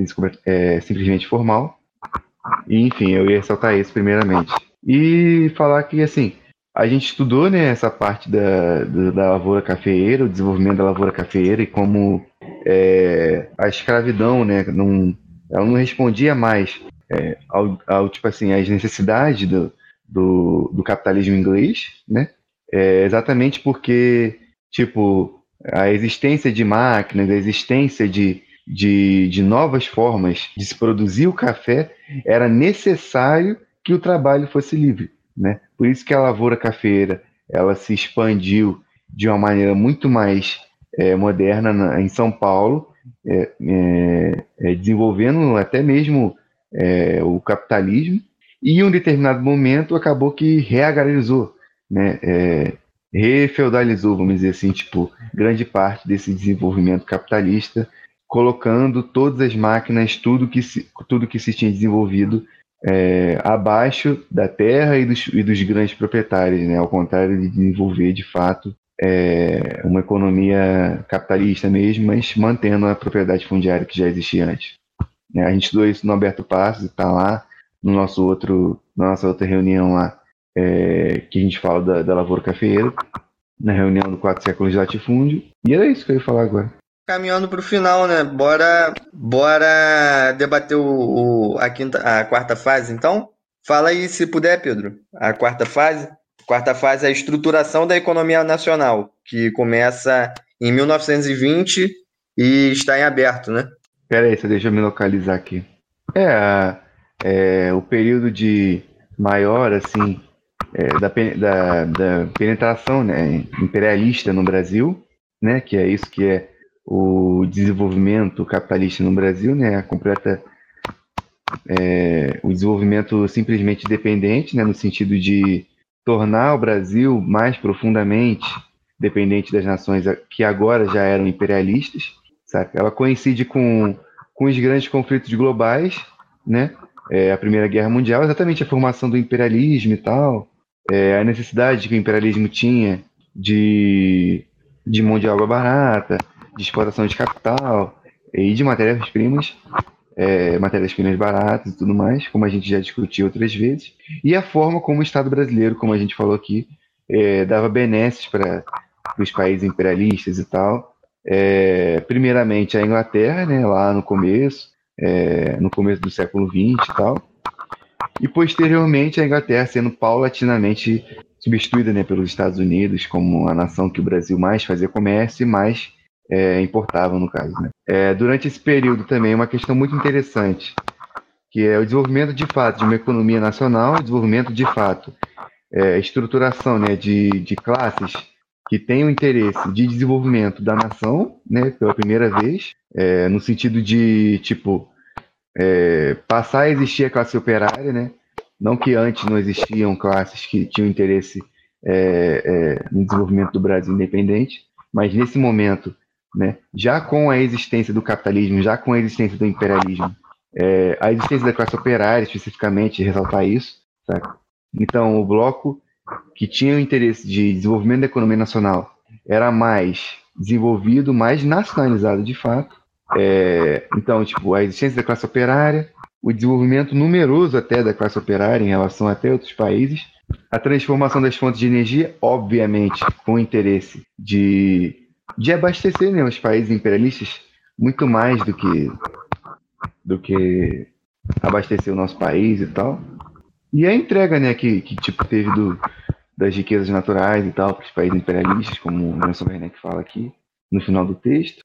é, simplesmente formal. Enfim, eu ia ressaltar isso primeiramente. E falar que, assim, a gente estudou né, essa parte da, da, da, lavoura cafeeira, o desenvolvimento da lavoura cafeeira e como é, a escravidão, né, não, ela não respondia mais é, ao, ao, tipo assim, às necessidades do, do, do capitalismo inglês, né, é, exatamente porque, tipo, a existência de máquinas, a existência de, de, de novas formas de se produzir o café era necessário que o trabalho fosse livre, né? Por isso que a lavoura cafeira ela se expandiu de uma maneira muito mais é, moderna na, em São Paulo, é, é, é desenvolvendo até mesmo é, o capitalismo, e em um determinado momento acabou que reagralizou, né, é, refeudalizou, vamos dizer assim, tipo, grande parte desse desenvolvimento capitalista, colocando todas as máquinas, tudo que se, tudo que se tinha desenvolvido é, abaixo da terra e dos, e dos, grandes proprietários, né? ao contrário de desenvolver de fato é, uma economia capitalista mesmo, mas mantendo a propriedade fundiária que já existia antes. Né? A gente estudou isso no Alberto Passos, está lá no nosso outro, na nossa outra reunião lá, é, que a gente fala da, da lavoura cafeeira, na reunião do quatro séculos de latifúndio. E era isso que eu ia falar agora caminhando para o final, né? Bora, bora debater o, o, a, quinta, a quarta fase, então? Fala aí, se puder, Pedro. A quarta fase. quarta fase é a estruturação da economia nacional, que começa em 1920 e está em aberto, né? Pera aí, só deixa eu me localizar aqui. É, é o período de maior, assim, é, da, da, da penetração né, imperialista no Brasil, né? Que é isso que é o desenvolvimento capitalista no Brasil, né, a completa é, o desenvolvimento simplesmente dependente, né, no sentido de tornar o Brasil mais profundamente dependente das nações que agora já eram imperialistas, saca? Ela coincide com, com os grandes conflitos globais, né? É, a Primeira Guerra Mundial, exatamente a formação do imperialismo e tal, é, a necessidade que o imperialismo tinha de, de mão de obra barata, de exportação de capital e de matérias-primas, é, matérias-primas baratas e tudo mais, como a gente já discutiu outras vezes, e a forma como o Estado brasileiro, como a gente falou aqui, é, dava benesses para os países imperialistas e tal. É, primeiramente a Inglaterra, né, lá no começo, é, no começo do século XX e tal, e posteriormente a Inglaterra sendo paulatinamente substituída né, pelos Estados Unidos como a nação que o Brasil mais fazia comércio e mais é, importavam, no caso. Né? É, durante esse período também, uma questão muito interessante, que é o desenvolvimento de fato de uma economia nacional, desenvolvimento de fato, é, estruturação né, de, de classes que têm o interesse de desenvolvimento da nação, né, pela primeira vez, é, no sentido de, tipo, é, passar a existir a classe operária, né, não que antes não existiam classes que tinham interesse é, é, no desenvolvimento do Brasil independente, mas nesse momento, né, já com a existência do capitalismo, já com a existência do imperialismo, é, a existência da classe operária, especificamente, ressaltar isso? Então, o bloco que tinha o interesse de desenvolvimento da economia nacional era mais desenvolvido, mais nacionalizado de fato. É, então, tipo, a existência da classe operária, o desenvolvimento numeroso até da classe operária em relação até outros países, a transformação das fontes de energia, obviamente, com o interesse de, de abastecer né, os países imperialistas muito mais do que do que abastecer o nosso país e tal. E a entrega, né, que, que tipo teve do, das riquezas naturais e tal para os países imperialistas, como o Nelson Werneck fala aqui no final do texto.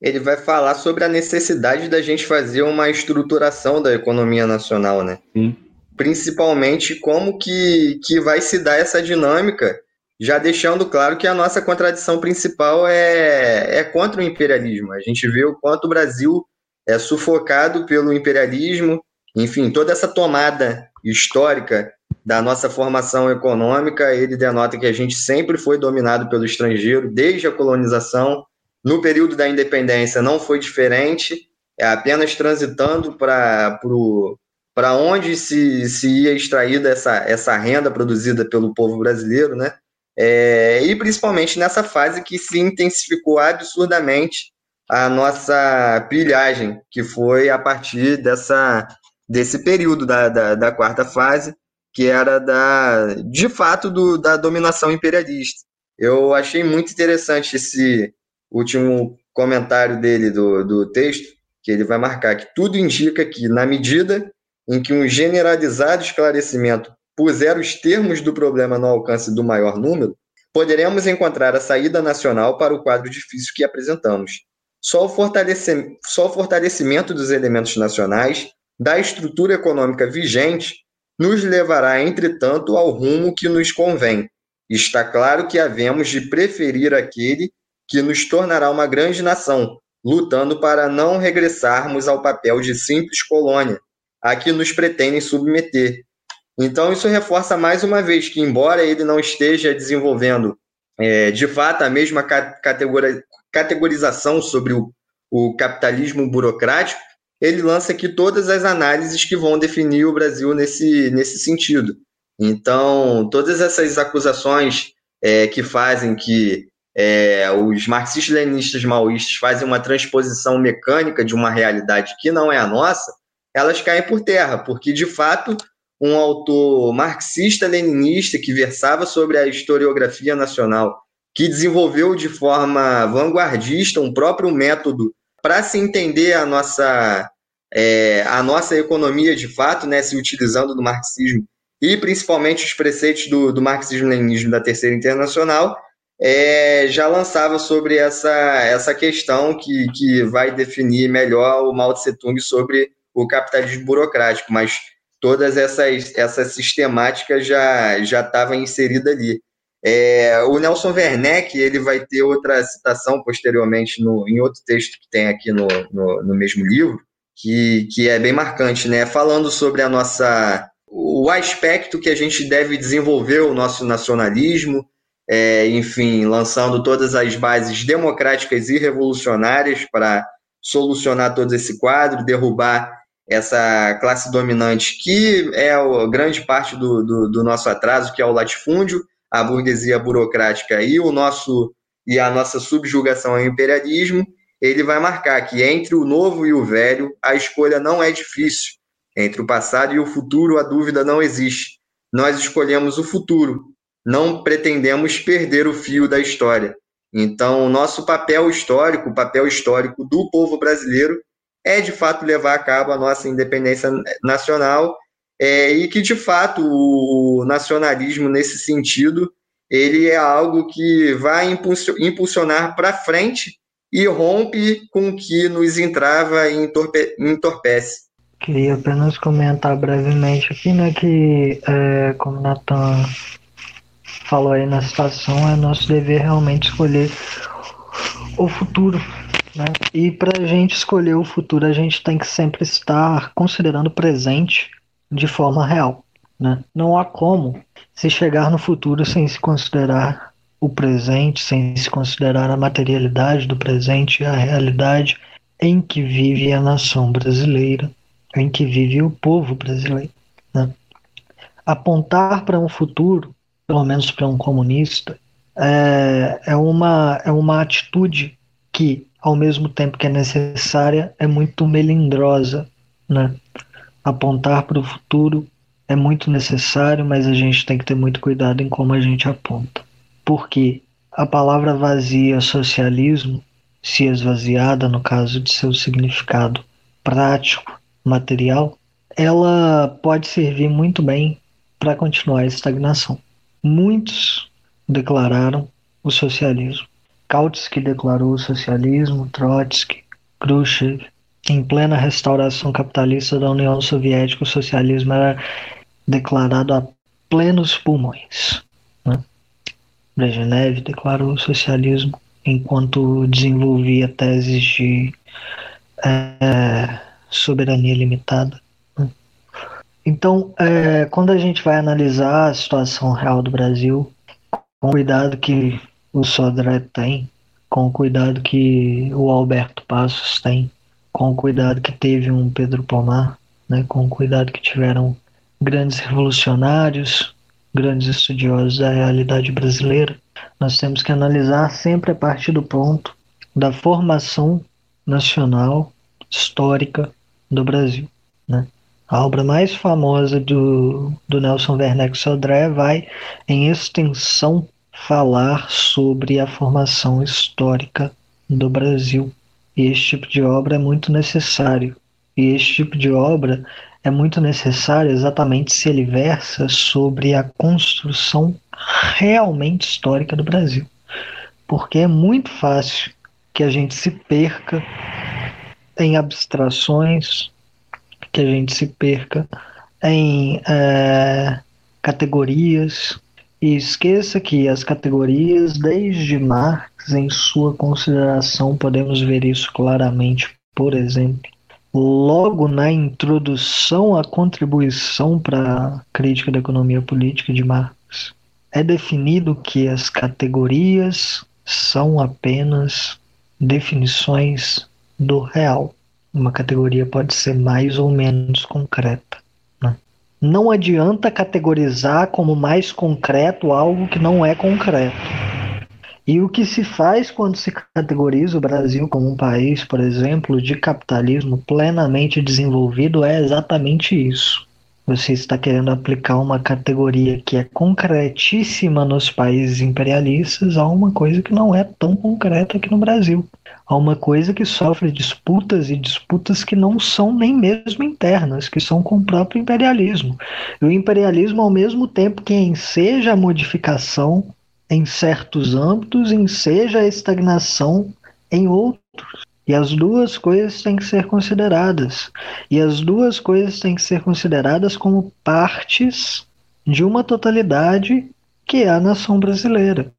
Ele vai falar sobre a necessidade da gente fazer uma estruturação da economia nacional, né? Sim. Principalmente como que, que vai se dar essa dinâmica, já deixando claro que a nossa contradição principal é, é contra o imperialismo. A gente vê o quanto o Brasil é sufocado pelo imperialismo, enfim, toda essa tomada histórica da nossa formação econômica, ele denota que a gente sempre foi dominado pelo estrangeiro, desde a colonização. No período da independência não foi diferente, é apenas transitando para onde se, se ia extraída essa, essa renda produzida pelo povo brasileiro, né? É, e principalmente nessa fase que se intensificou absurdamente a nossa pilhagem, que foi a partir dessa, desse período da, da, da quarta fase, que era da, de fato do, da dominação imperialista. Eu achei muito interessante esse último comentário dele do, do texto, que ele vai marcar que tudo indica que, na medida em que um generalizado esclarecimento puser os termos do problema no alcance do maior número, poderemos encontrar a saída nacional para o quadro difícil que apresentamos. Só o, só o fortalecimento dos elementos nacionais, da estrutura econômica vigente, nos levará, entretanto, ao rumo que nos convém. Está claro que havemos de preferir aquele que nos tornará uma grande nação, lutando para não regressarmos ao papel de simples colônia, a que nos pretendem submeter. Então, isso reforça mais uma vez que, embora ele não esteja desenvolvendo é, de fato a mesma categorização sobre o, o capitalismo burocrático, ele lança aqui todas as análises que vão definir o Brasil nesse, nesse sentido. Então, todas essas acusações é, que fazem que é, os marxistas-leninistas maoístas fazem uma transposição mecânica de uma realidade que não é a nossa, elas caem por terra, porque, de fato, um autor marxista-leninista que versava sobre a historiografia nacional que desenvolveu de forma vanguardista um próprio método para se entender a nossa, é, a nossa economia de fato, né, se utilizando do marxismo e principalmente os preceitos do, do marxismo-leninismo da Terceira Internacional, é, já lançava sobre essa, essa questão que, que vai definir melhor o Mao Tse Tung sobre o capitalismo burocrático, mas todas essas, essas sistemáticas já já estavam inseridas ali. É, o Nelson Werneck ele vai ter outra citação posteriormente no, em outro texto que tem aqui no, no, no, mesmo livro, que, que é bem marcante, né? Falando sobre a nossa o aspecto que a gente deve desenvolver o nosso nacionalismo, é, enfim, lançando todas as bases democráticas e revolucionárias para solucionar todo esse quadro, derrubar essa classe dominante que é a grande parte do, do, do nosso atraso, que é o latifúndio, a burguesia burocrática e o nosso e a nossa subjugação ao imperialismo, ele vai marcar que entre o novo e o velho a escolha não é difícil. Entre o passado e o futuro a dúvida não existe. Nós escolhemos o futuro, não pretendemos perder o fio da história. Então, o nosso papel histórico, o papel histórico do povo brasileiro é de fato levar a cabo a nossa independência nacional é, e que de fato o nacionalismo nesse sentido ele é algo que vai impulsionar para frente e rompe com o que nos entrava e entorpe entorpece. Queria apenas comentar brevemente aqui, né, que é, como o Nathan falou aí na situação, é nosso dever realmente escolher o futuro. Né? E para a gente escolher o futuro, a gente tem que sempre estar considerando o presente de forma real. Né? Não há como se chegar no futuro sem se considerar o presente, sem se considerar a materialidade do presente e a realidade em que vive a nação brasileira, em que vive o povo brasileiro. Né? Apontar para um futuro, pelo menos para um comunista, é, é, uma, é uma atitude que, ao mesmo tempo que é necessária, é muito melindrosa. Né? Apontar para o futuro é muito necessário, mas a gente tem que ter muito cuidado em como a gente aponta. Porque a palavra vazia socialismo, se esvaziada no caso de seu significado prático, material, ela pode servir muito bem para continuar a estagnação. Muitos declararam o socialismo. Kautsky declarou o socialismo, Trotsky, Khrushchev. Em plena restauração capitalista da União Soviética, o socialismo era declarado a plenos pulmões. Né? Brezhnev declarou o socialismo enquanto desenvolvia teses de é, soberania limitada. Né? Então, é, quando a gente vai analisar a situação real do Brasil, com cuidado que o Sodré tem, com o cuidado que o Alberto Passos tem, com o cuidado que teve um Pedro Pomar, né, com o cuidado que tiveram grandes revolucionários, grandes estudiosos da realidade brasileira, nós temos que analisar sempre a partir do ponto da formação nacional histórica do Brasil. Né? A obra mais famosa do, do Nelson Werneck Sodré vai, em extensão, falar sobre a formação histórica do Brasil. E este tipo de obra é muito necessário. E este tipo de obra é muito necessário exatamente se ele versa sobre a construção realmente histórica do Brasil. Porque é muito fácil que a gente se perca em abstrações, que a gente se perca em é, categorias, e esqueça que as categorias, desde Marx, em sua consideração, podemos ver isso claramente, por exemplo, logo na introdução à contribuição para a crítica da economia política de Marx, é definido que as categorias são apenas definições do real. Uma categoria pode ser mais ou menos concreta. Não adianta categorizar como mais concreto algo que não é concreto. E o que se faz quando se categoriza o Brasil como um país, por exemplo, de capitalismo plenamente desenvolvido é exatamente isso. Você está querendo aplicar uma categoria que é concretíssima nos países imperialistas a uma coisa que não é tão concreta aqui no Brasil. A uma coisa que sofre disputas e disputas que não são nem mesmo internas, que são com o próprio imperialismo. E o imperialismo, ao mesmo tempo que enseja a modificação em certos âmbitos, enseja a estagnação em outros. E as duas coisas têm que ser consideradas. E as duas coisas têm que ser consideradas como partes de uma totalidade que é a nação brasileira.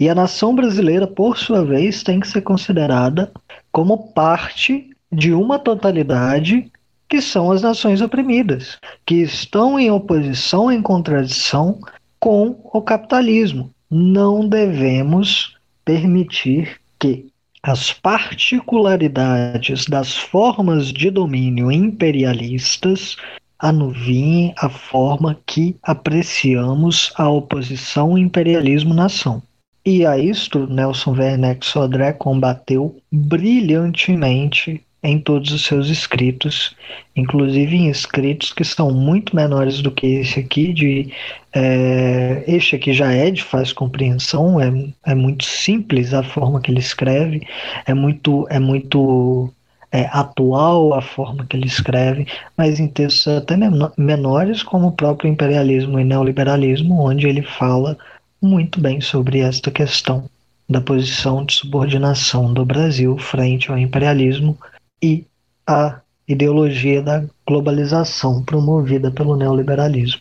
E a nação brasileira, por sua vez, tem que ser considerada como parte de uma totalidade que são as nações oprimidas, que estão em oposição, em contradição com o capitalismo não devemos permitir que as particularidades das formas de domínio imperialistas anuviem a forma que apreciamos a oposição imperialismo-nação. E a isto Nelson Werneck Sodré combateu brilhantemente em todos os seus escritos, inclusive em escritos que são muito menores do que esse aqui, de é, este aqui já é de fácil compreensão, é, é muito simples a forma que ele escreve, é muito, é muito é, atual a forma que ele escreve, mas em textos até menores, como o próprio imperialismo e neoliberalismo, onde ele fala muito bem sobre esta questão da posição de subordinação do Brasil frente ao imperialismo e a ideologia da globalização promovida pelo neoliberalismo.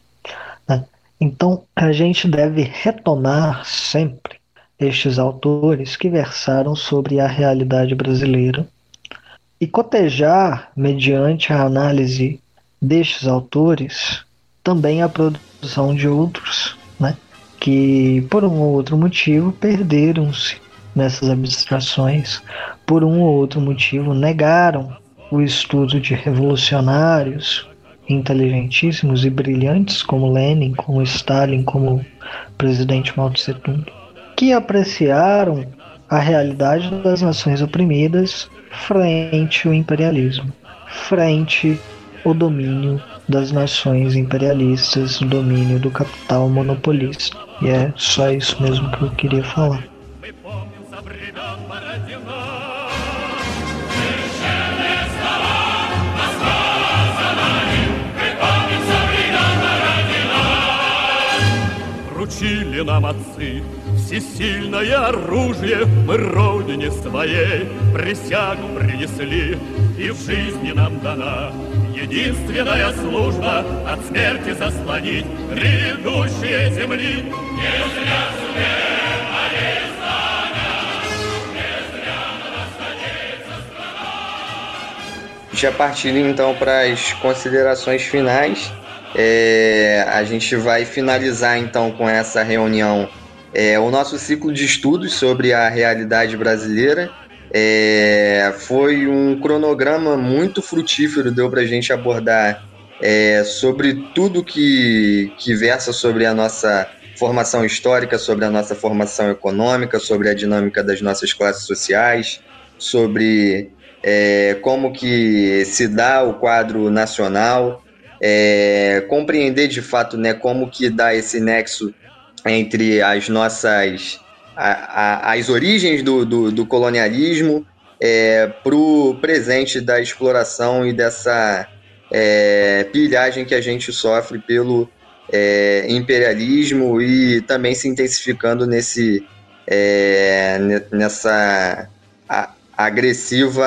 Né? Então, a gente deve retomar sempre estes autores que versaram sobre a realidade brasileira e cotejar, mediante a análise destes autores, também a produção de outros, né, que por um ou outro motivo perderam-se nessas abstrações, por um ou outro motivo negaram o estudo de revolucionários inteligentíssimos e brilhantes como Lenin, como Stalin, como presidente Mao Tse Tung, que apreciaram a realidade das nações oprimidas frente ao imperialismo, frente ao domínio das nações imperialistas, o domínio do capital monopolista. E é só isso mesmo que eu queria falar. Вручили нам отцы. Всесильное оружие, мы родине своей присягу принесли, и в жизни нам дана единственная служба от смерти заслонить грядущие земли. Не зря сумеем, Já partindo então para as considerações finais, é, a gente vai finalizar então com essa reunião é, o nosso ciclo de estudos sobre a realidade brasileira. É, foi um cronograma muito frutífero, deu para a gente abordar é, sobre tudo que, que versa sobre a nossa formação histórica, sobre a nossa formação econômica, sobre a dinâmica das nossas classes sociais, sobre é, como que se dá o quadro nacional, é, compreender de fato né, como que dá esse nexo entre as nossas a, a, as origens do, do, do colonialismo é, para o presente da exploração e dessa é, pilhagem que a gente sofre pelo é, imperialismo e também se intensificando nesse é, nessa a, agressiva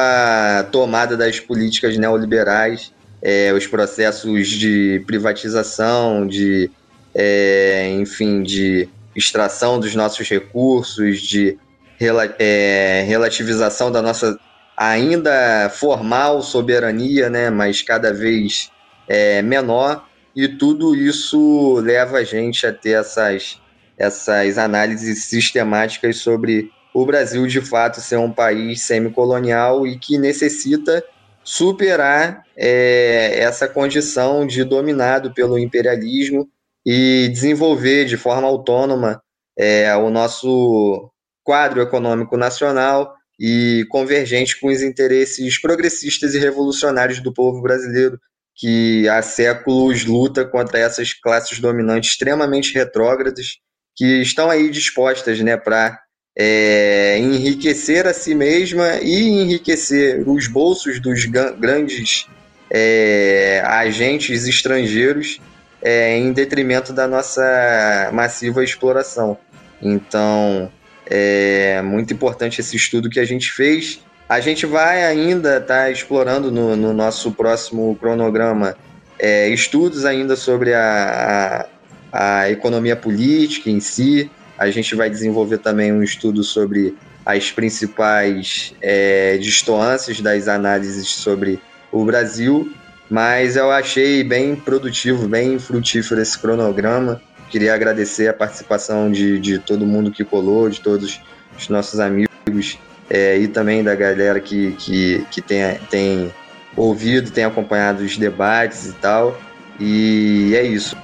tomada das políticas neoliberais é, os processos de privatização, de, é, enfim, de extração dos nossos recursos, de rela é, relativização da nossa ainda formal soberania, né, mas cada vez é, menor, e tudo isso leva a gente a ter essas, essas análises sistemáticas sobre o Brasil de fato ser um país semicolonial e que necessita superar é, essa condição de dominado pelo imperialismo e desenvolver de forma autônoma é, o nosso quadro econômico nacional e convergente com os interesses progressistas e revolucionários do povo brasileiro, que há séculos luta contra essas classes dominantes extremamente retrógradas, que estão aí dispostas né, para é, enriquecer a si mesma e enriquecer os bolsos dos grandes é, agentes estrangeiros é, em detrimento da nossa massiva exploração. Então, é muito importante esse estudo que a gente fez. A gente vai ainda estar tá explorando no, no, nosso próximo cronograma é, estudos ainda sobre a, a, a economia política em si, a gente vai desenvolver também um estudo sobre as principais é, das análises sobre o Brasil, mas eu achei bem produtivo, bem frutífero esse cronograma. Queria agradecer a participação de, de todo mundo que colou, de todos os nossos amigos é, e também da galera que, que, que tem, tem ouvido, tem acompanhado os debates e tal. E é isso.